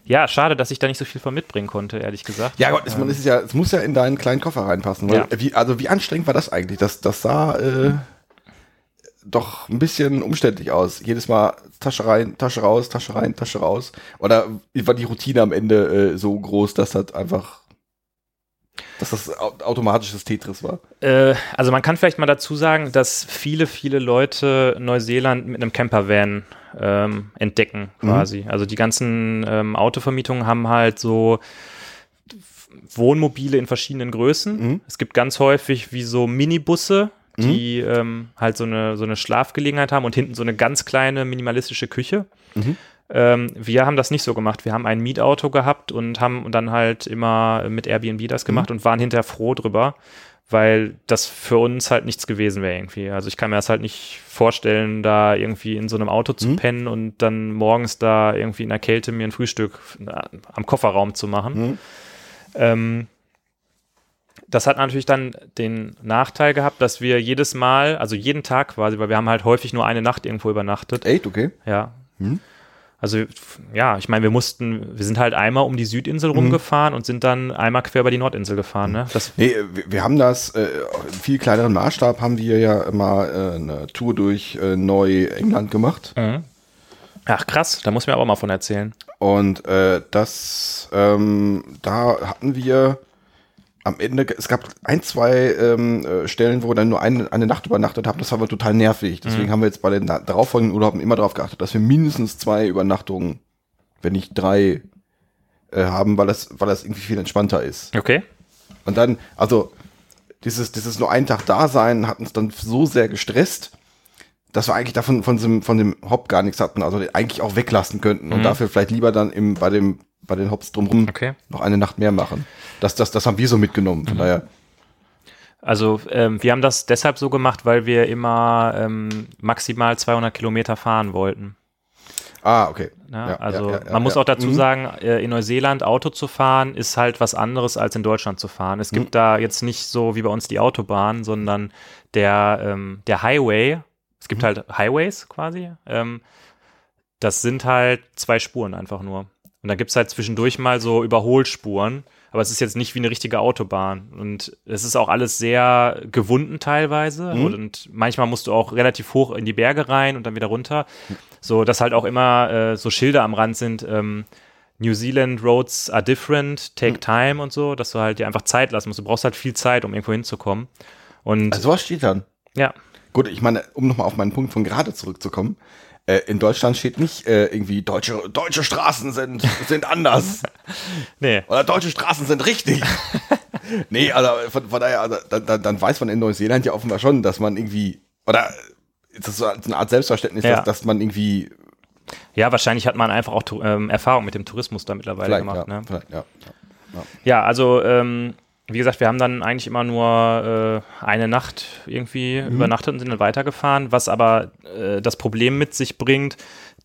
Ja, schade, dass ich da nicht so viel von mitbringen konnte, ehrlich gesagt. Ja Gott, es, es, ist ja, es muss ja in deinen kleinen Koffer reinpassen. Ja. wie, also wie anstrengend war das eigentlich? Das, das sah äh, doch ein bisschen umständlich aus. Jedes Mal Tasche rein, Tasche raus, Tasche rein, Tasche raus. Oder war die Routine am Ende äh, so groß, dass das einfach, dass das au automatisches Tetris war? Äh, also man kann vielleicht mal dazu sagen, dass viele, viele Leute Neuseeland mit einem Campervan ähm, entdecken quasi. Also die ganzen ähm, Autovermietungen haben halt so Wohnmobile in verschiedenen Größen. Mhm. Es gibt ganz häufig wie so Minibusse, die ähm, halt so eine, so eine Schlafgelegenheit haben und hinten so eine ganz kleine minimalistische Küche. Mhm. Ähm, wir haben das nicht so gemacht. Wir haben ein Mietauto gehabt und haben dann halt immer mit Airbnb das gemacht und waren hinterher froh drüber, weil das für uns halt nichts gewesen wäre irgendwie. Also ich kann mir das halt nicht vorstellen, da irgendwie in so einem Auto zu pennen und dann morgens da irgendwie in der Kälte mir ein Frühstück äh, am Kofferraum zu machen. Mhm. Ähm, das hat natürlich dann den Nachteil gehabt, dass wir jedes Mal, also jeden Tag quasi, weil wir haben halt häufig nur eine Nacht irgendwo übernachtet. Echt, okay. Ja. Mhm. Also, ja, ich meine, wir mussten, wir sind halt einmal um die Südinsel rumgefahren und sind dann einmal quer über die Nordinsel gefahren, ne? Das, Nee, wir, haben das, äh, in viel kleineren Maßstab haben wir ja immer äh, eine Tour durch äh, Neu-England gemacht. ach krass, da muss mir aber mal von erzählen. Und äh, das, ähm, da hatten wir am Ende, es gab ein, zwei ähm, äh, Stellen, wo wir dann nur eine, eine Nacht übernachtet haben. Das war aber total nervig. Deswegen haben wir jetzt bei den darauffolgenden Urlauben immer darauf geachtet, dass wir mindestens zwei Übernachtungen, wenn nicht drei, äh, haben, weil das, weil das irgendwie viel entspannter ist. Okay. Und dann, also dieses, dieses nur einen Tag da sein hat uns dann so sehr gestresst, dass wir eigentlich davon von dem, von dem Hop gar nichts hatten, also eigentlich auch weglassen könnten und dafür vielleicht lieber dann im, bei dem, bei den Hops drumherum Okay. noch eine Nacht mehr machen. Das, das, das haben wir so mitgenommen. Von daher, Also, ähm, wir haben das deshalb so gemacht, weil wir immer ähm, maximal 200 Kilometer fahren wollten. ah, okay. Ne? Ja, also, ja, ja, man muss ja. auch dazu Mhm. sagen, äh, in Neuseeland Auto zu fahren ist halt was anderes als in Deutschland zu fahren. Es gibt Mhm. da jetzt nicht so wie bei uns die Autobahn, sondern der, ähm, der Highway. Es Mhm. gibt halt Highways quasi. Ähm, das sind halt zwei Spuren einfach nur. Und da gibt es halt zwischendurch mal so Überholspuren, aber es ist jetzt nicht wie eine richtige Autobahn. Und es ist auch alles sehr gewunden teilweise. Mhm. Und manchmal musst du auch relativ hoch in die Berge rein und dann wieder runter. So, dass halt auch immer äh, so Schilder am Rand sind, ähm, New Zealand Roads are different, take Mhm. time und so, dass du halt dir einfach Zeit lassen musst. Du brauchst halt viel Zeit, um irgendwo hinzukommen. Und Also was steht dann? ja, Gut, ich meine, um nochmal auf meinen Punkt von gerade zurückzukommen. Äh, in Deutschland steht nicht äh, irgendwie deutsche, deutsche Straßen sind, sind anders. nee. Oder deutsche Straßen sind richtig. nee, also von, von daher, also, dann, dann, weiß man in Neuseeland ja offenbar schon, dass man irgendwie, oder ist das so eine Art Selbstverständnis, Ja. dass, dass man irgendwie Ja, wahrscheinlich hat man einfach auch ähm, Erfahrung mit dem Tourismus da mittlerweile vielleicht, gemacht. ja, Ne? vielleicht, ja. Ja, also ähm, wie gesagt, wir haben dann eigentlich immer nur äh, eine Nacht irgendwie Mhm. übernachtet und sind dann weitergefahren, was aber äh, das Problem mit sich bringt,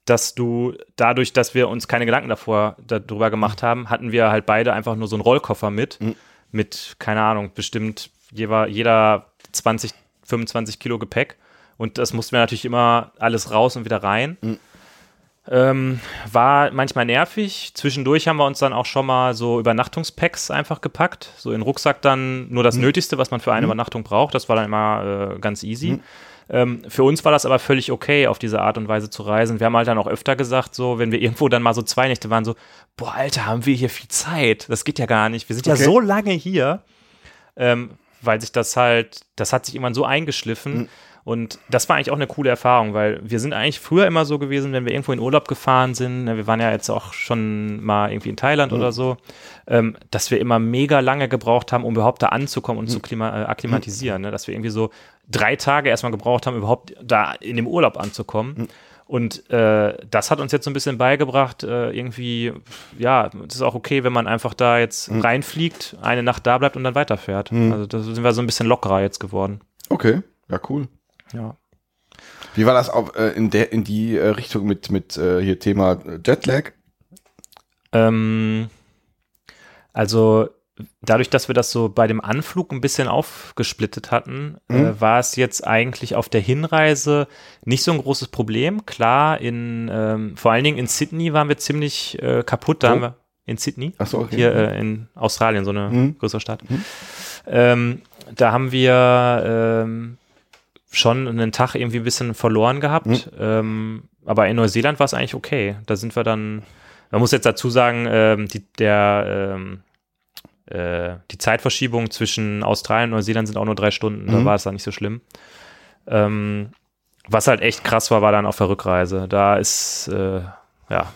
dass du dadurch, dass wir uns keine Gedanken davor darüber gemacht haben, hatten wir halt beide einfach nur so einen Rollkoffer mit, Mhm. mit, keine Ahnung, bestimmt jeder, jeder 20 25 Kilo Gepäck. Und das mussten wir natürlich immer alles raus und wieder rein. Ähm, war manchmal nervig. Zwischendurch haben wir uns dann auch schon mal so Übernachtungspacks einfach gepackt. So in den Rucksack dann nur das Nötigste, was man für eine Übernachtung braucht. Das war dann immer äh, ganz easy. Ähm, für uns war das aber völlig okay, auf diese Art und Weise zu reisen. Wir haben halt dann auch öfter gesagt, so, wenn wir irgendwo dann mal so zwei Nächte waren, so, boah, Alter, haben wir hier viel Zeit. Das geht ja gar nicht. Wir sind ja Okay. so lange hier. Ähm, weil sich das halt, das hat sich irgendwann so eingeschliffen. Und das war eigentlich auch eine coole Erfahrung, weil wir sind eigentlich früher immer so gewesen, wenn wir irgendwo in Urlaub gefahren sind, ne, wir waren ja jetzt auch schon mal irgendwie in Thailand oder so, ähm, dass wir immer mega lange gebraucht haben, um überhaupt da anzukommen und zu klima äh, akklimatisieren. Ne? Dass wir irgendwie so drei Tage erstmal gebraucht haben, überhaupt da in dem Urlaub anzukommen. Und äh, das hat uns jetzt so ein bisschen beigebracht, äh, irgendwie, ja, es ist auch okay, wenn man einfach da jetzt reinfliegt, eine Nacht da bleibt und dann weiterfährt. Also da sind wir so ein bisschen lockerer jetzt geworden. Okay, ja, cool. Ja. Wie war das auch äh, in, der, in die äh, Richtung mit, mit äh, hier Thema Jetlag? Ähm, also dadurch, dass wir das so bei dem Anflug ein bisschen aufgesplittet hatten, äh, war es jetzt eigentlich auf der Hinreise nicht so ein großes Problem. Klar, in ähm, vor allen Dingen in Sydney waren wir ziemlich äh, kaputt. Da Wo? haben wir in Sydney, Ach so, okay. hier äh, in Australien, so eine Mhm. größere Stadt. Ähm, da haben wir ähm, schon einen Tag irgendwie ein bisschen verloren gehabt. Mhm. Ähm, aber in Neuseeland war es eigentlich okay. Da sind wir dann, man muss jetzt dazu sagen, ähm, die, der, ähm, äh, die Zeitverschiebung zwischen Australien und Neuseeland sind auch nur drei Stunden. Da Mhm. war es dann nicht so schlimm. Ähm, was halt echt krass war, war dann auf der Rückreise. Da ist, äh, ja,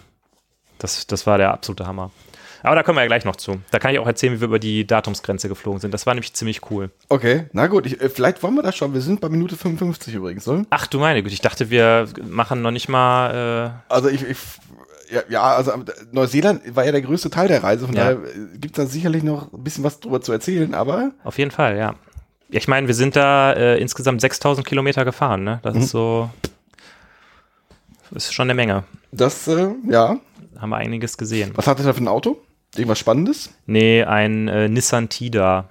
das, das war der absolute Hammer. Aber da kommen wir ja gleich noch zu. Da kann ich auch erzählen, wie wir über die Datumsgrenze geflogen sind. Das war nämlich ziemlich cool. Okay, na gut, ich, äh, vielleicht wollen wir das schon. Wir sind bei Minute 55 übrigens, ne? Ach du meine Güte, ich dachte, wir machen noch nicht mal. Also ich, ich ja, ja, also äh, Neuseeland war ja der größte Teil der Reise, von Ja. daher gibt es da sicherlich noch ein bisschen was drüber zu erzählen, aber Äh, auf jeden Fall, ja. Ja, Ich meine, wir sind da äh, insgesamt 6000 Kilometer gefahren, ne? Das ist so. Ist schon eine Menge. das, äh, ja. Haben wir einiges gesehen. Was hat das da für ein Auto? Irgendwas Spannendes? Nee, ein äh, Nissan Tida.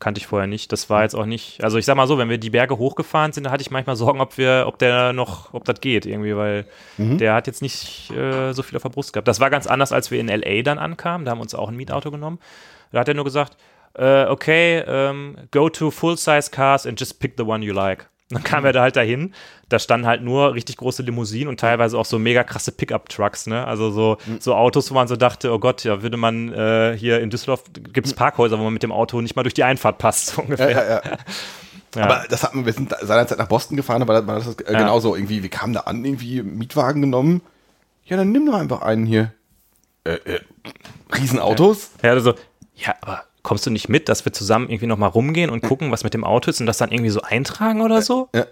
Kannte ich vorher nicht. Das war jetzt auch nicht. Also ich sag mal so, wenn wir die Berge hochgefahren sind, da hatte ich manchmal Sorgen, ob wir, ob der noch, ob das geht irgendwie, weil der hat jetzt nicht äh, so viel auf der Brust gehabt. Das war ganz anders, als wir in LA dann ankamen. Da haben wir uns auch ein Mietauto genommen. Da hat er nur gesagt, äh, okay, ähm, go to full-size cars and just pick the one you like. Dann kamen wir da halt dahin. Da standen halt nur richtig große Limousinen und teilweise auch so mega krasse Pickup-Trucks, ne? Also so, so Autos, wo man so dachte, oh Gott, ja, würde man äh, hier in Düsseldorf gibt es Parkhäuser, wo man mit dem Auto nicht mal durch die Einfahrt passt, so Ja, ungefähr. ja, ja. Ja. Aber das hatten wir, wir sind seinerzeit nach Boston gefahren, aber da war das äh, Ja. genauso irgendwie. Wir kamen da an, irgendwie Mietwagen genommen. Ja, dann nimm doch einfach einen hier. Äh, äh, Riesenautos? Ja, also, ja, aber kommst du nicht mit, dass wir zusammen irgendwie nochmal rumgehen und gucken, was mit dem Auto ist und das dann irgendwie so eintragen oder so? Ja.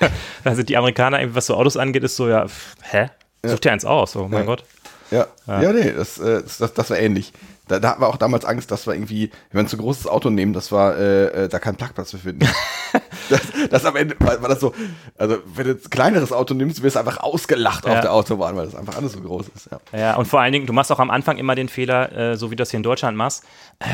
da sind die Amerikaner, irgendwie, was so Autos angeht, ist so, ja, hä? Such dir eins aus, oh mein. Gott. Ja, ja. nee, das, äh, das, das, das war ähnlich. Da, da hatten wir auch damals Angst, dass wir irgendwie, wenn wir ein zu großes Auto nehmen, dass wir äh, äh, da keinen Parkplatz für finden. das, das am Ende war, war das so, also wenn du ein kleineres Auto nimmst, wirst du einfach ausgelacht Ja. auf der Autobahn, weil das einfach alles so groß ist. Ja. Ja, und vor allen Dingen, du machst auch am Anfang immer den Fehler, äh, so wie du das hier in Deutschland machst. Äh,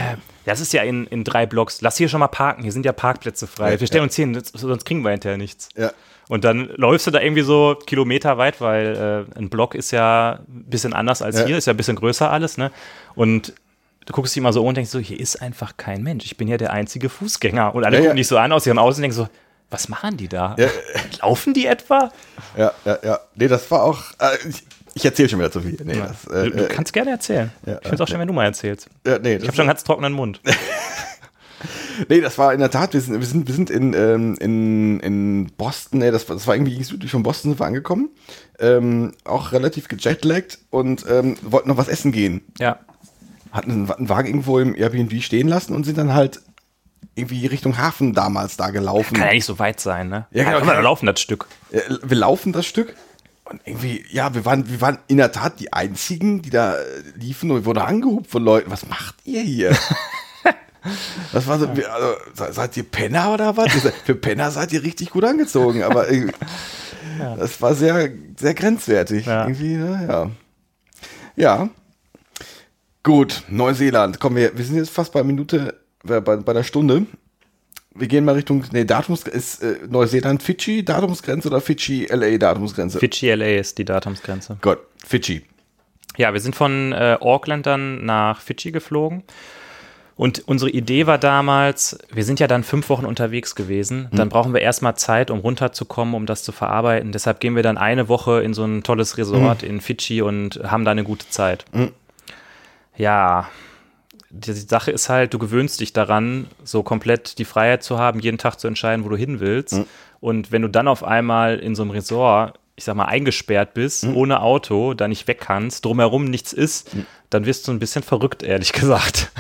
das ist ja in, in drei Blocks. Lass hier schon mal parken, hier sind ja Parkplätze frei. Ja, wir stellen uns hin, sonst kriegen wir hinterher nichts. Ja. Und dann läufst du da irgendwie so Kilometer weit, weil äh, ein Block ist ja ein bisschen anders als Ja. hier, ist ja ein bisschen größer alles, ne? Und du guckst dich mal so um und denkst so, hier ist einfach kein Mensch. Ich bin ja der einzige Fußgänger. Und alle Ja, gucken ja. dich so an aus ihrem Außen und denken so, was machen die da? Ja. Laufen die etwa? Ja, ja, ja. Nee, das war auch. Äh, ich ich erzähle schon wieder zu viel. Nee, das, äh, du, du äh, kannst gerne erzählen. ich finde es auch schön, wenn du mal erzählst. nee, Ich habe schon einen ganz trockenen Mund. nee, das war in der Tat, wir sind, wir sind, wir sind in, ähm, in, in Boston, nee, das, war- das war irgendwie südlich von Boston sind wir angekommen. Ähm, auch relativ gejetlaggt und ähm, wollten noch was essen gehen. Ja. Hatten einen, einen Wagen irgendwo im Airbnb stehen lassen und sind dann halt irgendwie Richtung Hafen damals da gelaufen. Kann ja nicht so weit sein, ne? Ja, genau. Kann man laufen, das Stück. Wir laufen das Stück und irgendwie, ja, wir waren, wir waren in der Tat die einzigen, die da liefen und wir wurden angehupt von Leuten. Was macht ihr hier? Das war so, wir, also, se- seid ihr Penner oder was? Für Penner seid ihr richtig gut angezogen, aber das war sehr, sehr grenzwertig. Ja. Irgendwie, ne? ja. Ja. Gut, Neuseeland. Komm, wir, wir sind jetzt fast bei Minute, äh, bei, bei der Stunde. wir gehen mal Richtung, nee, Datums, ist äh, Neuseeland Fidschi Datumsgrenze oder Fidschi LA Datumsgrenze? Fidschi LA ist die Datumsgrenze. Gott, Fidschi. Ja, wir sind von äh, Auckland dann nach Fidschi geflogen. Und unsere Idee war damals, wir sind ja dann fünf Wochen unterwegs gewesen, dann brauchen wir erstmal Zeit, um runterzukommen, um das zu verarbeiten. Deshalb gehen wir dann eine Woche in so ein tolles Resort in Fidschi und haben da eine gute Zeit. Ja, die Sache ist halt, du gewöhnst dich daran, so komplett die Freiheit zu haben, jeden Tag zu entscheiden, wo du hin willst. Und wenn du dann auf einmal in so einem Resort, ich sag mal, eingesperrt bist, ohne Auto, da nicht weg kannst, drumherum nichts ist, dann wirst du ein bisschen verrückt, ehrlich gesagt.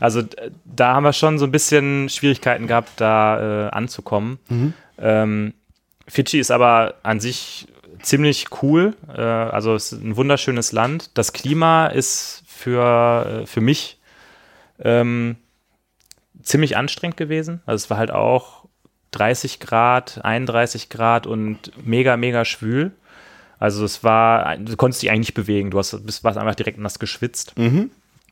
Also da haben wir schon so ein bisschen Schwierigkeiten gehabt, da äh, anzukommen. Ähm, Fidschi ist aber an sich ziemlich cool. Äh, also es ist ein wunderschönes Land. Das Klima ist für, äh, für mich ähm, ziemlich anstrengend gewesen. Also es war halt auch 30 Grad, 31 Grad und mega, mega schwül. Also es war, du konntest dich eigentlich nicht bewegen. Du hast, bist, warst einfach direkt nass geschwitzt.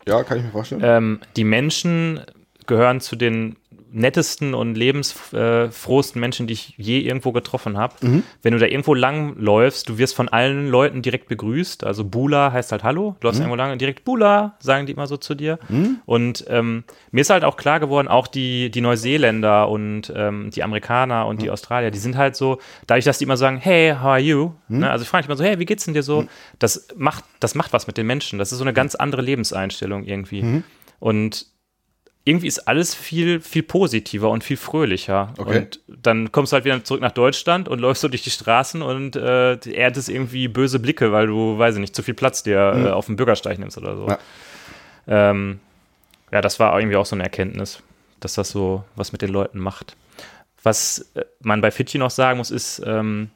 Ja, kann ich mir vorstellen. Ähm, die Menschen gehören zu den nettesten und lebensfrohsten Menschen, die ich je irgendwo getroffen habe. Wenn du da irgendwo lang läufst, du wirst von allen Leuten direkt begrüßt. Also Bula heißt halt Hallo. Du läufst irgendwo lang und direkt Bula, sagen die immer so zu dir. Und ähm, mir ist halt auch klar geworden, auch die, die Neuseeländer und ähm, die Amerikaner und die Australier, die sind halt so, dadurch, dass die immer sagen, hey, how are you? Ne? Also ich frage mich immer so, hey, wie geht's denn dir so? Das macht, das macht was mit den Menschen. Das ist so eine ganz andere Lebenseinstellung irgendwie. Und irgendwie ist alles viel, viel positiver und viel fröhlicher. Okay. Und dann kommst du halt wieder zurück nach Deutschland und läufst so durch die Straßen und äh, erntest irgendwie böse Blicke, weil du, weiß ich nicht, zu viel Platz dir äh, auf dem Bürgersteig nimmst oder so. Ja. Ähm, ja, das war irgendwie auch so eine Erkenntnis, dass das so was mit den Leuten macht. Was äh, man bei Fidschi noch sagen muss, ist, ähm,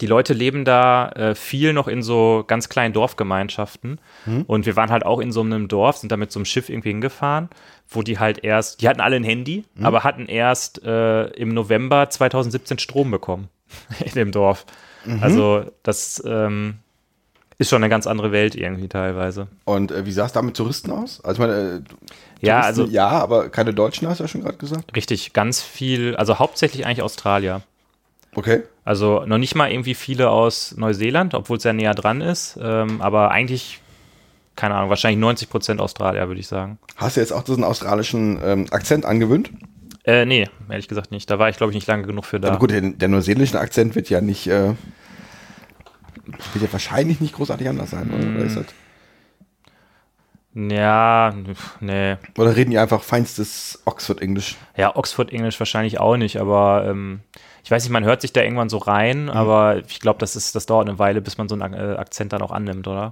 die Leute leben da äh, viel noch in so ganz kleinen Dorfgemeinschaften. Und wir waren halt auch in so einem Dorf, sind da mit so einem Schiff irgendwie hingefahren, wo die halt erst, die hatten alle ein Handy, aber hatten erst äh, im November 2017 Strom bekommen in dem Dorf. Also das ähm, ist schon eine ganz andere Welt irgendwie teilweise. Und äh, wie sah es da mit Touristen aus? Also, ich meine, äh, Ja, Touristen, also ja, aber keine Deutschen, hast du ja schon gerade gesagt. richtig, ganz viel, also hauptsächlich eigentlich Australier. Okay. Also noch nicht mal irgendwie viele aus Neuseeland, obwohl es ja näher dran ist, ähm, aber eigentlich, keine Ahnung, wahrscheinlich 90 Prozent Australier, würde ich sagen. Hast du jetzt auch diesen australischen ähm, Akzent angewöhnt? Äh, nee, ehrlich gesagt nicht. Da war ich, glaube ich, nicht lange genug für da. Aber gut, der, der neuseelische Akzent wird ja nicht, äh, wird ja wahrscheinlich nicht großartig anders sein, oder? Mm. Oder, ist das, Ja, nee. oder reden die einfach feinstes Oxford-Englisch? Ja, Oxford-Englisch wahrscheinlich auch nicht, aber ähm, ich weiß nicht, man hört sich da irgendwann so Mhm. rein, aber ich glaube, das ist, das dauert eine Weile, bis man so einen äh, Akzent dann auch annimmt, oder?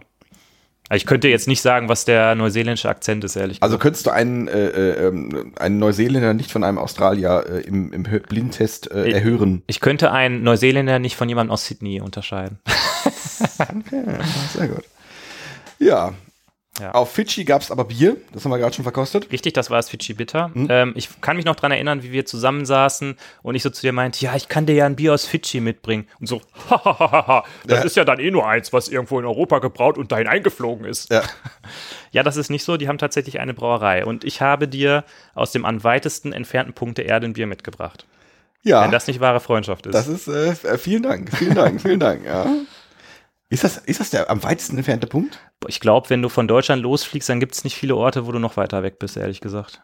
Also ich könnte jetzt nicht sagen, was der neuseeländische Akzent ist, ehrlich Also könntest du einen, äh, äh, ähm, einen Neuseeländer nicht von einem Australier äh, im, im Blindtest äh, Ich- erhören? Ich könnte einen Neuseeländer nicht von jemandem aus Sydney unterscheiden. Okay, sehr gut. Ja. Ja. Auf Fidschi gab es aber Bier, das haben wir gerade schon verkostet. Richtig, das war das Fidschi Bitter. Mhm. Ähm, ich kann mich noch dran erinnern, wie wir zusammensaßen und ich so zu dir meinte, ja, ich kann dir ja ein Bier aus Fidschi mitbringen. Und so, hahaha, das Ja. ist ja dann eh nur eins, was irgendwo in Europa gebraut und dahin eingeflogen ist. Ja. Ja, das ist nicht so, die haben tatsächlich eine Brauerei. Und ich habe dir aus dem am weitesten entfernten Punkt der Erde ein Bier mitgebracht. Ja, Wenn das nicht wahre Freundschaft ist. das ist, äh, vielen Dank, vielen Dank, vielen Dank, ja. Ist das, ist das der am weitesten entfernte Punkt? ich glaube, wenn du von Deutschland losfliegst, dann gibt es nicht viele Orte, wo du noch weiter weg bist, ehrlich gesagt.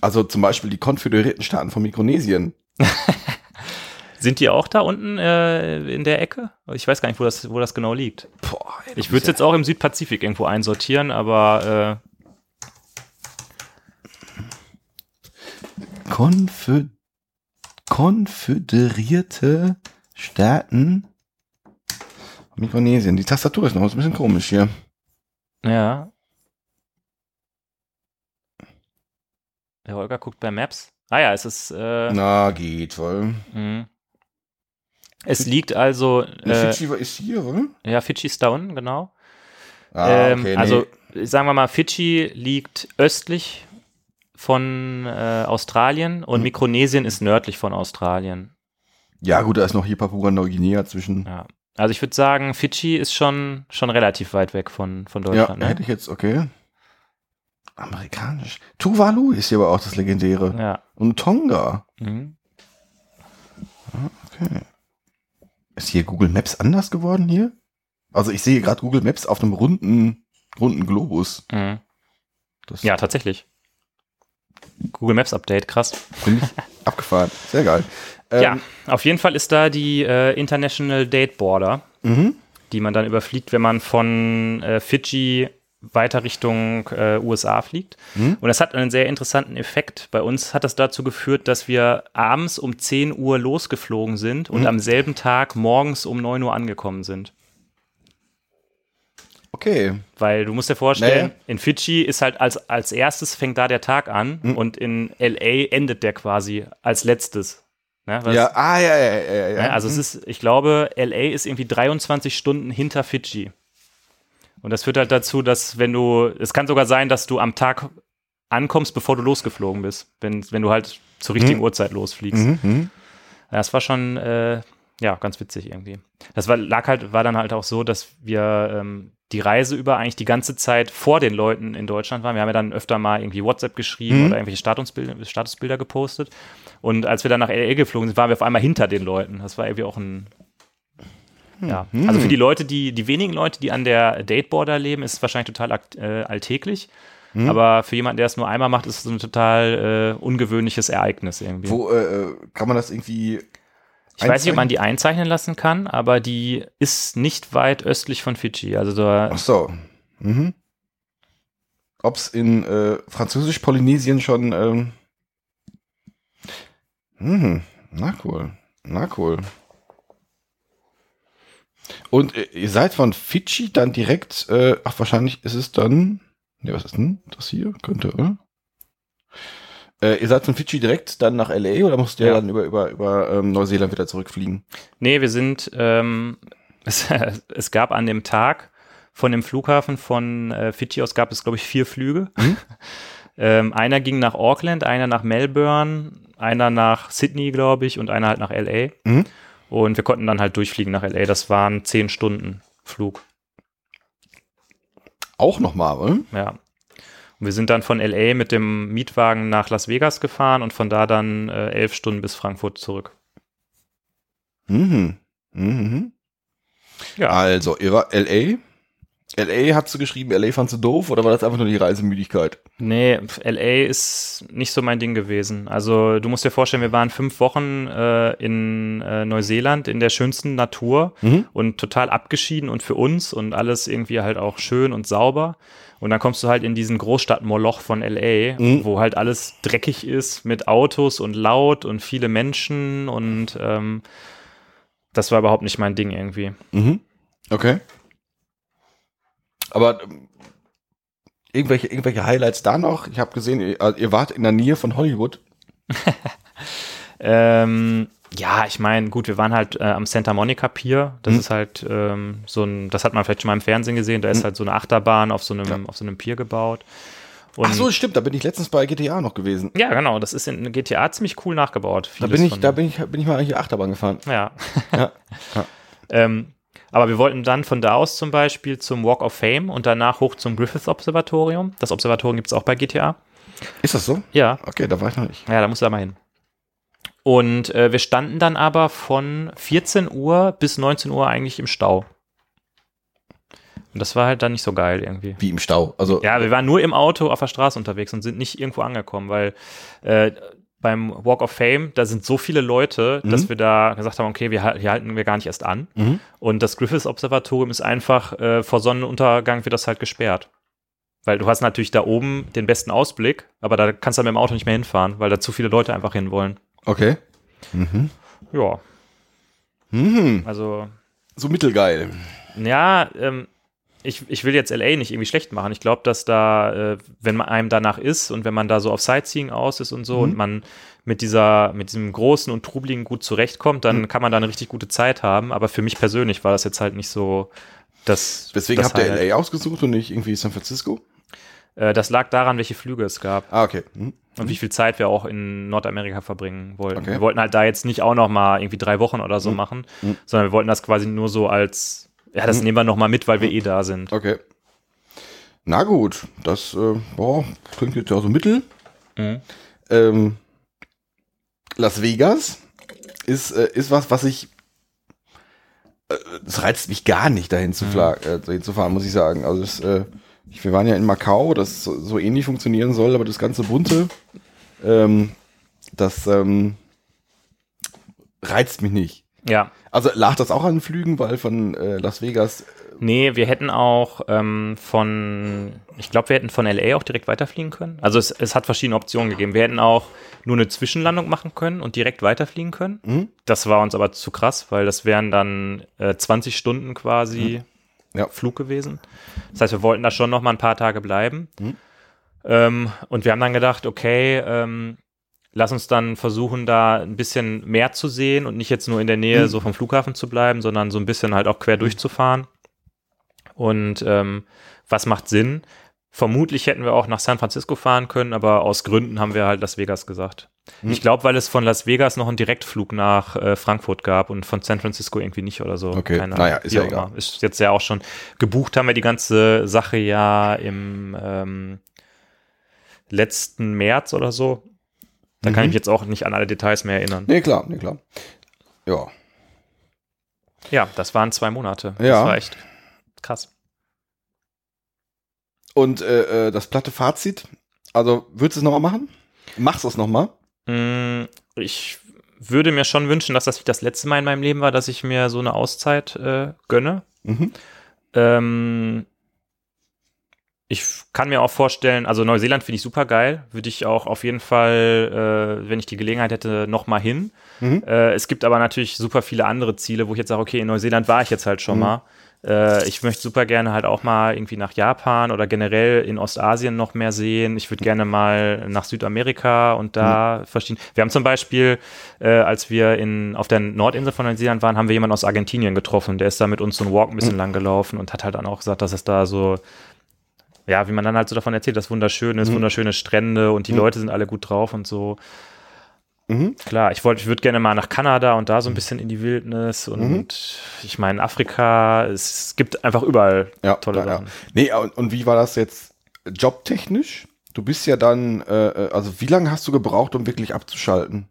Also zum Beispiel die konföderierten Staaten von Mikronesien. Sind die auch da unten äh, in der Ecke? Ich weiß gar nicht, wo das, wo das genau liegt. Boah, ey, Ich würde es jetzt auch im Südpazifik irgendwo einsortieren, aber Konfö konföderierte Staaten Mikronesien. Die Tastatur ist noch ein bisschen komisch hier. ja. Der Holger guckt bei Maps. Ah ja, es ist. Äh, Na, geht wohl. mh. es liegt also. Äh, Fidschi ist hier, oder? ja, Fidschi ist da unten, genau. Ah, ähm, okay, nee. Also sagen wir mal, Fidschi liegt östlich von äh, Australien und Mhm. Mikronesien ist nördlich von Australien. Ja, gut, da ist noch hier Papua-Neuguinea zwischen. Ja. Also ich würde sagen, Fidschi ist schon, schon relativ weit weg von, von Ja, Deutschland. ne? hätte ich jetzt, okay. Amerikanisch. Tuvalu ist hier aber auch das legendäre. Ja. Und Tonga. Mhm. Okay. Ist hier Google Maps anders geworden hier? Also ich sehe gerade Google Maps auf einem runden, runden Globus. Mhm. Ja, tatsächlich. Google Maps Update, krass. abgefahren. Sehr geil. Ähm, ja, auf jeden Fall ist da die äh, International Date Border, Mhm. die man dann überfliegt, wenn man von äh, Fidschi weiter Richtung äh, USA fliegt. Mhm. Und das hat einen sehr interessanten Effekt. Bei uns hat das dazu geführt, dass wir abends um 10 Uhr losgeflogen sind und Mhm. am selben Tag morgens um 9 Uhr angekommen sind. Okay. Weil du musst dir vorstellen, Naja. in Fidschi ist halt als, als erstes fängt da der Tag an Mhm. und in LA endet der quasi als letztes. Ne? Ja, ah, ja, ja, ja, ja. Ne? Also es ist, ich glaube, LA ist irgendwie 23 Stunden hinter Fidschi. Und das führt halt dazu, dass wenn du, es kann sogar sein, dass du am Tag ankommst, bevor du losgeflogen bist, wenn, wenn du halt zur richtigen Mhm. Uhrzeit losfliegst. Mhm, mhm. Das war schon, äh, ja, ganz witzig irgendwie. Das war, lag halt, war dann halt auch so, dass wir ähm, die Reise über eigentlich die ganze Zeit vor den Leuten in Deutschland waren. Wir haben ja dann öfter mal irgendwie WhatsApp geschrieben Mhm. oder irgendwelche Statusbilder, Statusbilder gepostet. Und als wir dann nach LA geflogen sind, waren wir auf einmal hinter den Leuten. Das war irgendwie auch ein, ja. Mhm. Also für die Leute, die, die wenigen Leute, die an der Dateborder leben, ist es wahrscheinlich total äh, alltäglich. Mhm. Aber für jemanden, der es nur einmal macht, ist es ein total äh, ungewöhnliches Ereignis irgendwie. Wo äh, kann man das irgendwie. Ich weiß nicht, ob man die einzeichnen lassen kann, aber die ist nicht weit östlich von Fidschi. Also da, Ach so. Mhm. Ob es in äh, Französisch-Polynesien schon. Ähm, mhm. Na cool. Na cool. Und äh, ihr seid von Fidschi dann direkt. Äh, ach, wahrscheinlich ist es dann. Ne, was ist denn das hier? Könnte, oder? Äh, ihr seid von Fidschi direkt dann nach LA oder musst ihr Ja. dann über, über, über ähm, Neuseeland wieder zurückfliegen? nee, wir sind, ähm, es, es gab an dem Tag von dem Flughafen von äh, Fidschi aus gab es, glaube ich, vier Flüge. Mhm. ähm, einer ging nach Auckland, einer nach Melbourne, einer nach Sydney, glaube ich, und einer halt nach LA. Mhm. Und wir konnten dann halt durchfliegen nach LA. Das waren zehn Stunden Flug. Auch nochmal, oder? Ja. Wir sind dann von LA mit dem Mietwagen nach Las Vegas gefahren und von da dann äh, elf Stunden bis Frankfurt zurück. Mhm. Mhm. Ja. Also, ihr war LA. LA hast du geschrieben, LA fandst du doof oder war das einfach nur die Reisemüdigkeit? Nee, LA ist nicht so mein Ding gewesen. Also du musst dir vorstellen, wir waren fünf Wochen äh, in äh, Neuseeland in der schönsten Natur Mhm. und total abgeschieden und für uns und alles irgendwie halt auch schön und sauber. Und dann kommst du halt in diesen Großstadtmoloch von LA, Mhm. wo halt alles dreckig ist mit Autos und laut und viele Menschen und ähm, das war überhaupt nicht mein Ding irgendwie. Mhm. Okay. Aber ähm, irgendwelche, irgendwelche Highlights da noch? Ich habe gesehen, ihr, also ihr wart in der Nähe von Hollywood. Ähm, ja, ich meine, gut, wir waren halt äh, am Santa Monica Pier. Das Mhm. ist halt ähm, so ein, das hat man vielleicht schon mal im Fernsehen gesehen. Da ist Mhm. halt so eine Achterbahn auf so einem, Ja. auf so einem Pier gebaut. Und Ach so, stimmt, da bin ich letztens bei GTA noch gewesen. ja, genau, das ist in GTA ziemlich cool nachgebaut. Da bin ich, da bin ich, bin ich mal hier Achterbahn gefahren. Ja. Ja. Ja. ähm, aber wir wollten dann von da aus zum Beispiel zum Walk of Fame und danach hoch zum Griffith Observatorium. Das Observatorium gibt es auch bei GTA. Ist das so? Ja, Okay, da war ich noch nicht. Ja, da musst du da mal hin. Und äh, wir standen dann aber von 14 Uhr bis 19 Uhr eigentlich im Stau. Und das war halt dann nicht so geil irgendwie. Wie im Stau. Also, Ja, wir waren nur im Auto auf der Straße unterwegs und sind nicht irgendwo angekommen, weil äh, beim Walk of Fame, da sind so viele Leute, Mhm. dass wir da gesagt haben, okay, wir, hier halten wir gar nicht erst an. Mhm. Und das Griffiths Observatorium ist einfach, äh, vor Sonnenuntergang wird das halt gesperrt. Weil du hast natürlich da oben den besten Ausblick, aber da kannst du dann mit dem Auto nicht mehr hinfahren, weil da zu viele Leute einfach hin wollen. Okay. Mhm. Ja, Mhm. also, So mittelgeil. ja, ähm, ich, ich will jetzt LA nicht irgendwie schlecht machen. Ich glaube, dass da, äh, wenn man einem danach ist und wenn man da so auf Sightseeing aus ist und so Mhm. und man mit dieser, mit diesem großen und trubeligen gut zurechtkommt, dann Mhm. kann man da eine richtig gute Zeit haben. Aber für mich persönlich war das jetzt halt nicht so das. Deswegen das habt ihr. LA ausgesucht und nicht irgendwie San Francisco? Äh, das lag daran, welche Flüge es gab Ah, okay. Mhm. und wie viel Zeit wir auch in Nordamerika verbringen wollten. Okay. Wir wollten halt da jetzt nicht auch noch mal irgendwie drei Wochen oder so Mhm. machen, Mhm. sondern wir wollten das quasi nur so als, ja, das Mhm. nehmen wir noch mal mit, weil wir eh da sind. Okay. Na gut, das äh, boah, klingt jetzt ja so mittel. Mhm. Ähm, Las Vegas ist, äh, ist was, was ich. Äh, es reizt mich gar nicht, dahin zu, fla- äh, dahin zu fahren, muss ich sagen. Also, es, äh, wir waren ja in Macau, das so, ähnlich funktionieren soll, aber das ganze Bunte, ähm, das ähm, reizt mich nicht. Ja. Also lag das auch an Flügen, weil von äh, Las Vegas. Nee, wir hätten auch ähm, von, ich glaube, wir hätten von LA auch direkt weiterfliegen können. Also es, es hat verschiedene Optionen gegeben. Wir hätten auch nur eine Zwischenlandung machen können und direkt weiterfliegen können. Mhm. Das war uns aber zu krass, weil das wären dann äh, 20 Stunden quasi Ja. Flug gewesen. Das heißt, wir wollten da schon noch mal ein paar Tage bleiben. Mhm. Ähm, und wir haben dann gedacht, okay, ähm, lass uns dann versuchen, da ein bisschen mehr zu sehen und nicht jetzt nur in der Nähe Mhm. so vom Flughafen zu bleiben, sondern so ein bisschen halt auch quer durchzufahren. Und ähm, was macht Sinn? Vermutlich hätten wir auch nach San Francisco fahren können, aber aus Gründen haben wir halt Las Vegas gesagt. Hm. Ich glaube, weil es von Las Vegas noch einen Direktflug nach äh, Frankfurt gab und von San Francisco irgendwie nicht oder so. Okay, Keine naja, ist ja auch egal. immer. Ist jetzt ja auch schon gebucht haben wir die ganze Sache ja im ähm, letzten März oder so. Da kann Mhm. ich mich jetzt auch nicht an alle Details mehr erinnern. Nee, klar, nee, klar. Ja. Ja, das waren zwei Monate. Ja. Das war echt krass. Und äh, äh, das platte Fazit, also würdest du es nochmal machen? Machst du es nochmal? Mm, Ich würde mir schon wünschen, dass das das letzte Mal in meinem Leben war, dass ich mir so eine Auszeit äh, gönne. Mhm. Ähm, ich kann mir auch vorstellen, also Neuseeland finde ich super geil, würde ich auch auf jeden Fall, äh, wenn ich die Gelegenheit hätte, noch mal hin. Mhm. Äh, es gibt aber natürlich super viele andere Ziele, wo ich jetzt sage, okay, in Neuseeland war ich jetzt halt schon Mhm. mal. Äh, ich möchte super gerne halt auch mal irgendwie nach Japan oder generell in Ostasien noch mehr sehen. Ich würde gerne mal nach Südamerika und da Mhm. verschieden. Wir haben zum Beispiel, äh, als wir in, auf der Nordinsel von Neuseeland waren, haben wir jemanden aus Argentinien getroffen. Der ist da mit uns so einen Walk ein Mhm. bisschen lang gelaufen und hat halt dann auch gesagt, dass es da so ja, wie man dann halt so davon erzählt, das wunderschön ist, Mhm. wunderschöne Strände und die Mhm. Leute sind alle gut drauf und so. Mhm. Klar, ich wollte, ich würde gerne mal nach Kanada und da so ein bisschen in die Wildnis und Mhm. ich meine Afrika, es gibt einfach überall Ja, tolle ja, ja. Sachen. Nee, und, und wie war das jetzt jobtechnisch? Du bist ja dann, äh, äh, also wie lange hast du gebraucht, um wirklich abzuschalten?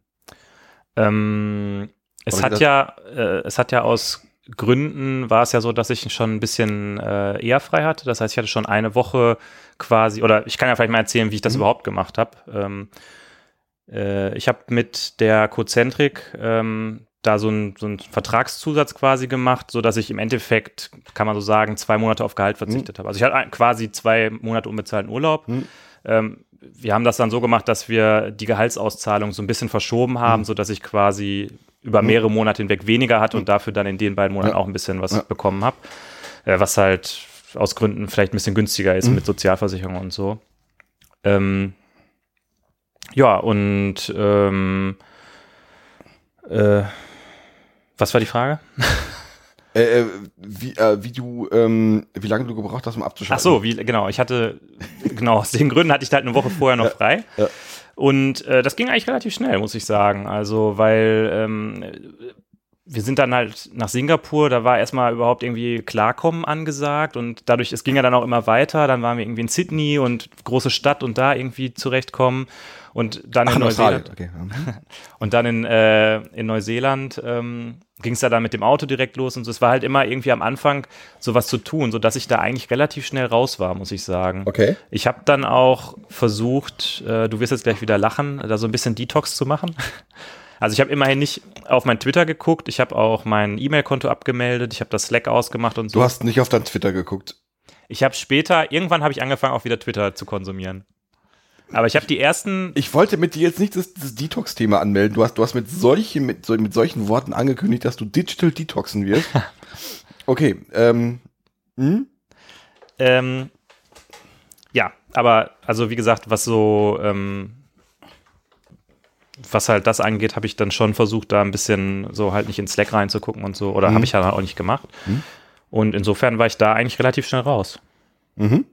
Ähm, es hat ja, äh, es hat ja aus Gründen war es ja so, dass ich schon ein bisschen äh, eher frei hatte. Das heißt, ich hatte schon eine Woche quasi, oder ich kann ja vielleicht mal erzählen, wie ich das Mhm. überhaupt gemacht habe. Ähm, äh, ich habe mit der Cozentrik ähm, da so einen so Vertragszusatz quasi gemacht, so dass ich im Endeffekt, kann man so sagen, zwei Monate auf Gehalt verzichtet habe. Also ich hatte quasi zwei Monate unbezahlten Urlaub. Mhm. Ähm, wir haben das dann so gemacht, dass wir die Gehaltsauszahlung so ein bisschen verschoben haben, Mhm. so dass ich quasi über mehrere Monate hinweg weniger hatte und dafür dann in den beiden Monaten Ja. auch ein bisschen was Ja. bekommen habe. Äh, was halt aus Gründen vielleicht ein bisschen günstiger ist Mhm. mit Sozialversicherung und so. Ähm, ja, und ähm, äh, was war die Frage? Äh, äh, wie, äh, wie du, ähm, wie lange du gebraucht hast, um Ach abzuschalten? so, wie, genau. Ich hatte, genau, aus den Gründen hatte ich da halt eine Woche vorher noch frei. ja. Und äh, das ging eigentlich relativ schnell, muss ich sagen. Also, weil ähm, wir sind dann halt nach Singapur, da war erstmal überhaupt irgendwie Klarkommen angesagt und dadurch, es ging ja dann auch immer weiter. Dann waren wir irgendwie in Sydney und große Stadt und da irgendwie zurechtkommen. Und dann Ach, in. Neuseeland. Okay. Und dann in, äh, in Neuseeland ähm, ging es da dann mit dem Auto direkt los und so. Es war halt immer irgendwie am Anfang sowas zu tun, sodass ich da eigentlich relativ schnell raus war, muss ich sagen. Okay. Ich habe dann auch versucht, äh, du wirst jetzt gleich wieder lachen, da so ein bisschen Detox zu machen. Also ich habe immerhin nicht auf mein Twitter geguckt, ich habe auch mein E-Mail-Konto abgemeldet, ich habe das Slack ausgemacht und so. Du hast nicht auf dein Twitter geguckt. ich habe später, irgendwann habe ich angefangen, auch wieder Twitter zu konsumieren. Aber ich habe die ersten, Ich wollte mit dir jetzt nicht das, das Detox-Thema anmelden. Du hast, du hast mit, solchen, mit, so, mit solchen Worten angekündigt, dass du digital detoxen wirst. Okay, ähm, hm? Ähm, ja, aber also wie gesagt, was so, ähm, was halt das angeht, habe ich dann schon versucht, da ein bisschen so halt nicht in Slack reinzugucken und so, oder Mhm. habe ich halt auch nicht gemacht. Mhm. Und insofern war ich da eigentlich relativ schnell raus. Mhm.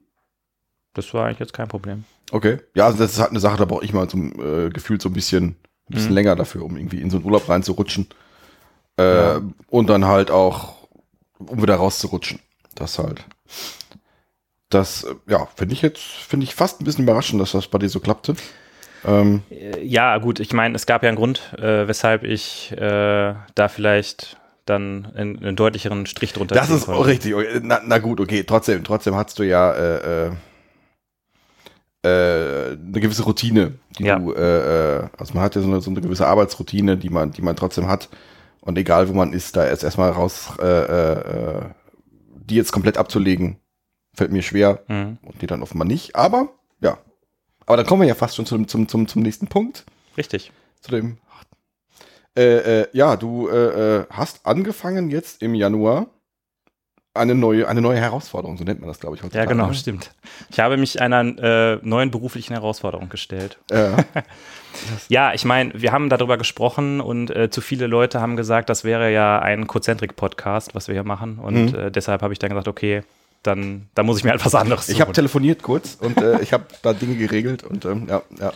Das war eigentlich jetzt kein Problem. Okay. Ja, also das ist halt eine Sache, da brauche ich mal zum äh, Gefühl so ein bisschen, ein bisschen Mhm. länger dafür, um irgendwie in so einen Urlaub reinzurutschen. Äh, Ja. Und dann halt auch, um wieder rauszurutschen. Das halt. das, äh, ja, finde ich jetzt, finde ich fast ein bisschen überraschend, dass das bei dir so klappte. Ähm, Äh, Ja, gut, ich meine, es gab ja einen Grund, äh, weshalb ich äh, da vielleicht dann einen, einen deutlicheren Strich drunter das ist konnte. richtig. Na, na gut, okay, trotzdem, trotzdem hast du ja äh, eine gewisse Routine, die Ja. du, äh, äh, also man hat ja so eine, so eine gewisse Arbeitsroutine, die man, die man trotzdem hat. Und egal wo man ist, da ist erstmal raus, äh, äh, die jetzt komplett abzulegen, fällt mir schwer. Mhm. Und die dann offenbar nicht. Aber, ja. Aber dann kommen wir ja fast schon zum, zum, zum, zum nächsten Punkt. Richtig. Zu dem. Äh, ja, du hast angefangen jetzt im Januar eine neue, eine neue Herausforderung, so nennt man das, glaube ich, Ja, heutzutage. genau, ne? stimmt. Ich habe mich einer äh, neuen beruflichen Herausforderung gestellt. Äh, Ja, ich meine, wir haben darüber gesprochen und äh, zu viele Leute haben gesagt, das wäre ja ein Cozentrik-Podcast, was wir hier machen. Und Mhm. äh, deshalb habe ich dann gesagt, okay, dann, dann muss ich mir halt was anderes suchen. ich habe telefoniert kurz und äh, ich habe da Dinge geregelt und ähm, ja, ja.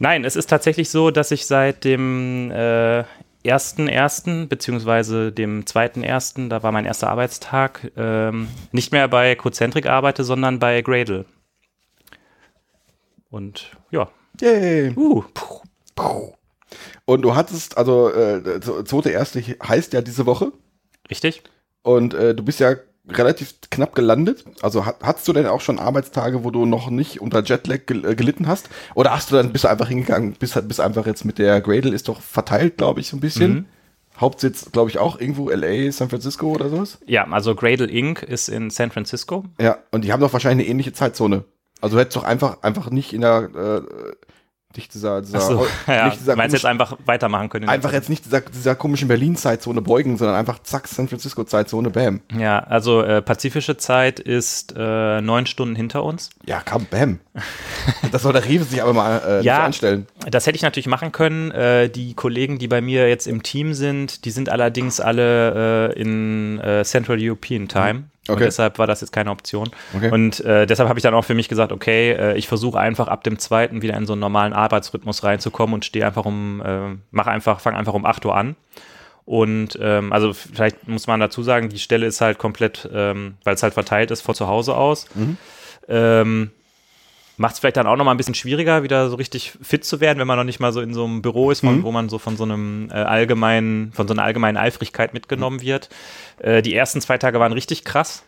Nein, es ist tatsächlich so, dass ich seit dem äh, 1.1. beziehungsweise dem 2.1., da war mein erster Arbeitstag, ähm, nicht mehr bei Cozentrik arbeite, sondern bei Gradle. Und ja, Yay. uh, puh, Und du hattest, also äh, zweite erste heißt ja diese Woche richtig? und äh, du bist ja relativ knapp gelandet. Also hat, hattest du denn auch schon Arbeitstage, wo du noch nicht unter Jetlag gel äh, gelitten hast? Oder hast du dann bist du einfach hingegangen, bist, bist einfach jetzt mit der Gradle ist doch verteilt, glaube ich, so ein bisschen. Mhm. Hauptsitz, glaube ich, auch irgendwo LA, San Francisco oder sowas. Ja, also Gradle Inc. ist in San Francisco. Ja, und die haben doch wahrscheinlich eine ähnliche Zeitzone. Also du hättest doch einfach, einfach nicht in der, äh, nicht dieser, dieser, ja, nicht dieser meinst jetzt einfach weitermachen können? einfach jetzt nicht dieser, dieser komischen Berlin-Zeitzone beugen, sondern einfach zack, San Francisco-Zeitzone, bam. Ja, also äh, pazifische Zeit ist äh, neun Stunden hinter uns. Ja, komm, bam. das soll der Rewe sich aber mal äh, Ja. so anstellen. Das hätte ich natürlich machen können. Äh, die Kollegen, die bei mir jetzt im Team sind, die sind allerdings alle äh, in äh, Central European Time. Und Okay. deshalb war das jetzt keine Option. Okay. Und äh, deshalb habe ich dann auch für mich gesagt, okay, äh, ich versuche einfach ab dem zweiten wieder in so einen normalen Arbeitsrhythmus reinzukommen und stehe einfach um, äh, mach einfach, fang einfach um 8 Uhr an. Und ähm, also vielleicht muss man dazu sagen, die Stelle ist halt komplett, ähm, weil es halt verteilt ist, von zu Hause aus. Ähm, Macht es vielleicht dann auch noch mal ein bisschen schwieriger, wieder so richtig fit zu werden, wenn man noch nicht mal so in so einem Büro ist, von, wo man so von so einem äh, allgemeinen, von so einer allgemeinen Eifrigkeit mitgenommen wird. Äh, die ersten zwei Tage waren richtig krass,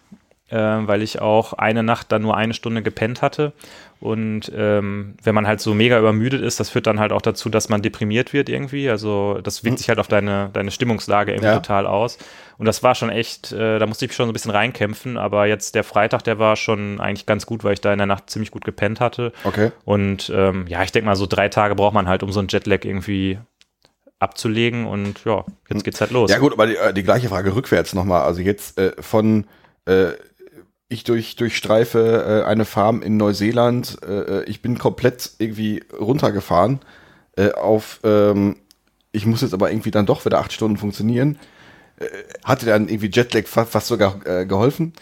weil ich auch eine Nacht dann nur eine Stunde gepennt hatte. Und ähm, wenn man halt so mega übermüdet ist, das führt dann halt auch dazu, dass man deprimiert wird irgendwie. Also das wirkt sich halt auf deine, deine Stimmungslage irgendwie Ja. total aus. Und das war schon echt, äh, da musste ich schon so ein bisschen reinkämpfen. Aber jetzt der Freitag, der war schon eigentlich ganz gut, weil ich da in der Nacht ziemlich gut gepennt hatte. Okay. Und ähm, ja, ich denke mal, so drei Tage braucht man halt, um so einen Jetlag irgendwie abzulegen. Und ja, jetzt geht's halt los. Ja gut, aber die, äh, die gleiche Frage rückwärts nochmal. Also jetzt äh, von äh, ich durch, durchstreife äh, eine Farm in Neuseeland, äh, ich bin komplett irgendwie runtergefahren äh, auf ähm, ich muss jetzt aber irgendwie dann doch wieder acht Stunden funktionieren. Äh, hatte dann irgendwie Jetlag fast, sogar äh, geholfen?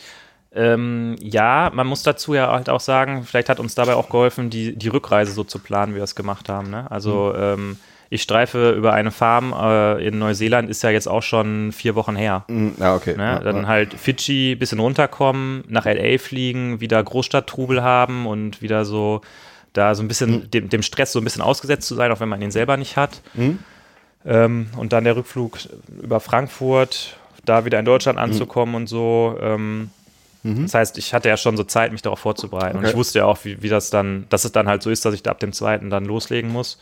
Ähm, ja, man muss dazu ja halt auch sagen, vielleicht hat uns dabei auch geholfen, die, die Rückreise so zu planen, wie wir es gemacht haben. Ne? Also ähm, ich streife über eine Farm äh, in Neuseeland, ist ja jetzt auch schon vier Wochen her. Ja, okay. Ne? Dann ja. halt Fidschi, bisschen runterkommen, nach LA fliegen, wieder Großstadttrubel haben und wieder so da so ein bisschen Mhm. dem, dem Stress so ein bisschen ausgesetzt zu sein, auch wenn man ihn selber nicht hat. Mhm. Ähm, und dann der Rückflug über Frankfurt, da wieder in Mhm. Deutschland anzukommen und so. Ähm, Das heißt, ich hatte ja schon so Zeit, mich darauf vorzubereiten. Und Okay. ich wusste ja auch, wie, wie das dann, dass es dann halt so ist, dass ich da ab dem zweiten dann loslegen muss.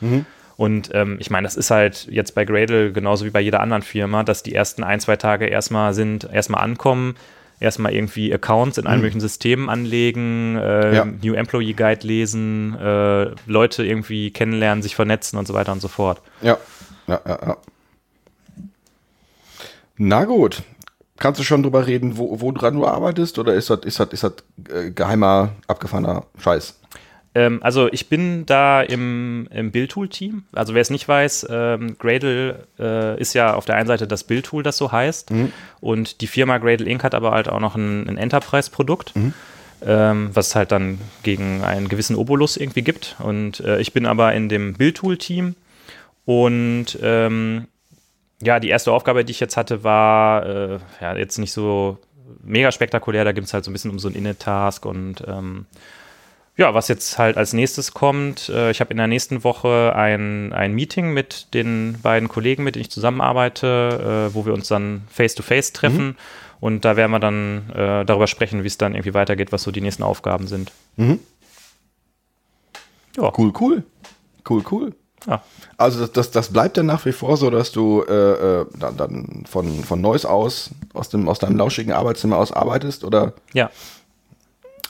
Mhm. Und ähm, ich meine, das ist halt jetzt bei Gradle genauso wie bei jeder anderen Firma, dass die ersten ein, zwei Tage erstmal sind, erstmal ankommen, erstmal irgendwie Accounts in allen möglichen Systemen anlegen, äh, Mhm. Ja. New Employee Guide lesen, äh, Leute irgendwie kennenlernen, sich vernetzen und so weiter und so fort. Ja, ja, ja, ja. Na gut. Kannst du schon drüber reden, wo, wo dran du arbeitest? Oder ist das, ist das, ist das äh, geheimer, abgefahrener Scheiß? Ähm, also ich bin da im, im Build-Tool-Team. Also wer es nicht weiß, ähm, Gradle äh, ist ja auf der einen Seite das Build-Tool, das so heißt. Und die Firma Gradle Inc. hat aber halt auch noch ein, ein Enterprise-Produkt, ähm, was es halt dann gegen einen gewissen Obolus irgendwie gibt. Und äh, ich bin aber in dem Build-Tool-Team. Und ähm, ja, die erste Aufgabe, die ich jetzt hatte, war äh, ja, jetzt nicht so mega spektakulär, da gibt es halt so ein bisschen um so ein Init-Task und ähm, ja, was jetzt halt als nächstes kommt, äh, ich habe in der nächsten Woche ein, ein Meeting mit den beiden Kollegen, mit denen ich zusammenarbeite, äh, wo wir uns dann face-to-face treffen. Mhm. Und da werden wir dann äh, darüber sprechen, wie es dann irgendwie weitergeht, was so die nächsten Aufgaben sind. Mhm. Ja. Cool, cool. Cool, cool. Ja. Also das, das, das bleibt dann nach wie vor so, dass du äh, äh dann, dann von, von Neuss aus, aus, dem, aus deinem lauschigen Arbeitszimmer aus arbeitest, oder? Ja.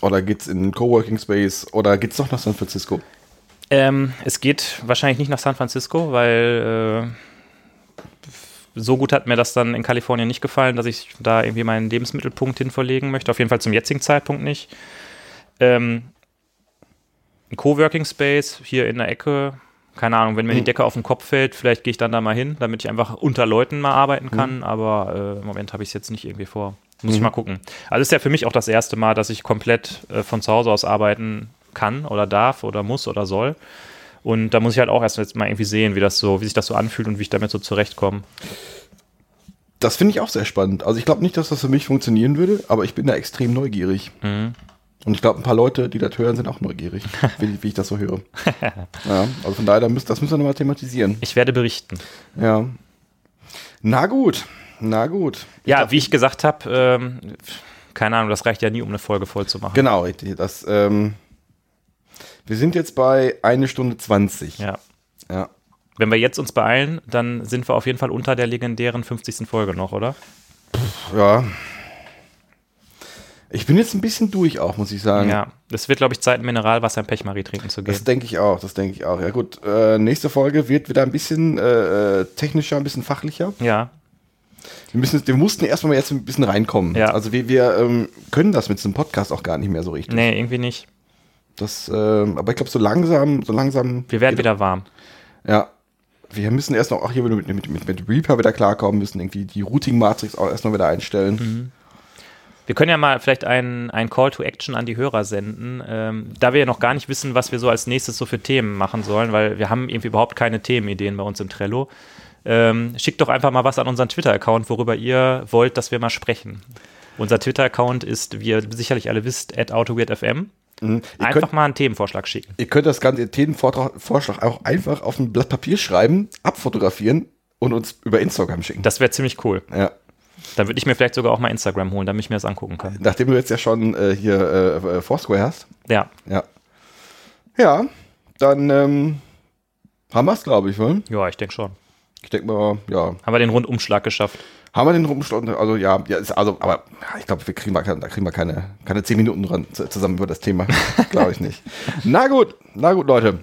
Oder geht es in Coworking Space oder geht es doch nach San Francisco? Ähm, es geht wahrscheinlich nicht nach San Francisco, weil äh, so gut hat mir das dann in Kalifornien nicht gefallen, dass ich da irgendwie meinen Lebensmittelpunkt hin verlegen möchte. Auf jeden Fall zum jetzigen Zeitpunkt nicht. Ähm, ein Coworking Space hier in der Ecke. Keine Ahnung, wenn mir die hm. Decke auf den Kopf fällt, vielleicht gehe ich dann da mal hin, damit ich einfach unter Leuten mal arbeiten kann. Mhm. Aber äh, im Moment habe ich es jetzt nicht irgendwie vor. Muss mhm. ich mal gucken. Also ist ja für mich auch das erste Mal, dass ich komplett äh, von zu Hause aus arbeiten kann oder darf oder muss oder soll. Und da muss ich halt auch erst jetzt mal irgendwie sehen, wie das so, wie sich das so anfühlt und wie ich damit so zurechtkomme. Das finde ich auch sehr spannend. Also ich glaube nicht, dass das für mich funktionieren würde, aber ich bin da extrem neugierig. Mhm. Und ich glaube, ein paar Leute, die das hören, sind auch neugierig, wie, wie, ich das so höre. ja, also von daher, das müssen wir nochmal thematisieren. Ich werde berichten. Ja. Na gut. Na gut. Ja, wie ich gesagt habe, ähm, keine Ahnung, das reicht ja nie, um eine Folge voll zu machen. Genau. Das, ähm, wir sind jetzt bei eine Stunde 20. Ja. Ja. Wenn wir jetzt uns beeilen, dann sind wir auf jeden Fall unter der legendären 50. Folge noch, oder? Ja. Ich bin jetzt ein bisschen durch auch, muss ich sagen. Ja, es wird, glaube ich, Zeit, ein Mineralwasser im Pechmarie trinken zu gehen. Das denke ich auch, das denke ich auch. Ja gut, äh, nächste Folge wird wieder ein bisschen äh, äh technischer, ein bisschen fachlicher. Ja. Wir, müssen, wir mussten erstmal jetzt ein bisschen reinkommen. Ja. Also wir, wir ähm, können das mit so einem Podcast auch gar nicht mehr so richtig. Nee, irgendwie nicht. Das, ähm, aber ich glaube, so langsam, so langsam. Wir werden wieder warm. Ja. Wir müssen erst noch auch hier mit, mit, mit, mit Reaper wieder klarkommen, müssen irgendwie die Routing-Matrix auch erstmal wieder einstellen. Mhm. Wir können ja mal vielleicht einen, Call to Action an die Hörer senden, ähm, da wir ja noch gar nicht wissen, was wir so als nächstes so für Themen machen sollen, weil wir haben irgendwie überhaupt keine Themenideen bei uns im Trello. Ähm, schickt doch einfach mal was an unseren Twitter-Account, worüber ihr wollt, dass wir mal sprechen. Unser Twitter-Account ist, wie ihr sicherlich alle wisst, at AutoWeirdFM. Mhm. Einfach könnt, mal einen Themenvorschlag schicken. Ihr könnt das ganze Themenvorschlag auch einfach auf ein Blatt Papier schreiben, abfotografieren und uns über Instagram schicken. Das wäre ziemlich cool. Ja. Dann würde ich mir vielleicht sogar auch mal Instagram holen, damit ich mir das angucken kann. Nachdem du jetzt ja schon äh, hier äh, Foursquare hast. Ja. Ja. Ja, dann ähm, haben wir es, glaube ich, wohl. Ja, ich denke schon. Ich denke mal, ja. Haben wir den Rundumschlag geschafft? Haben wir den Rundumschlag, also ja, ja ist also, aber ich glaube, wir kriegen mal, da kriegen wir keine, keine zehn Minuten dran zusammen über das Thema. glaube ich nicht. na gut, na gut, Leute.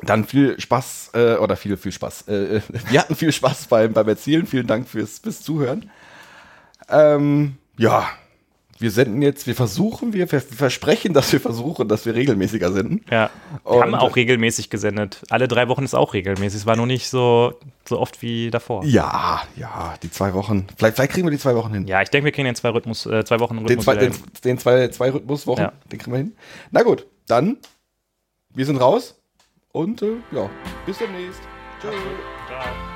Dann viel Spaß, äh, oder viel, viel Spaß. Äh, wir hatten viel Spaß beim, beim Erzählen. Vielen Dank fürs, fürs Zuhören. Ähm, ja, wir senden jetzt, wir versuchen, wir versprechen, dass wir versuchen, dass wir regelmäßiger senden. Ja, wir haben auch regelmäßig gesendet. Alle drei Wochen ist auch regelmäßig. Es war nur nicht so, so oft wie davor. Ja, ja, die zwei Wochen. Vielleicht, vielleicht kriegen wir die zwei Wochen hin. Ja, ich denke, wir kriegen den zwei, Rhythmus, äh, zwei Wochen Rhythmus. Den zwei, den, den zwei, zwei Rhythmuswochen, ja. den kriegen wir hin. Na gut, dann, wir sind raus und äh, ja, bis demnächst. Tschüss. Ciao.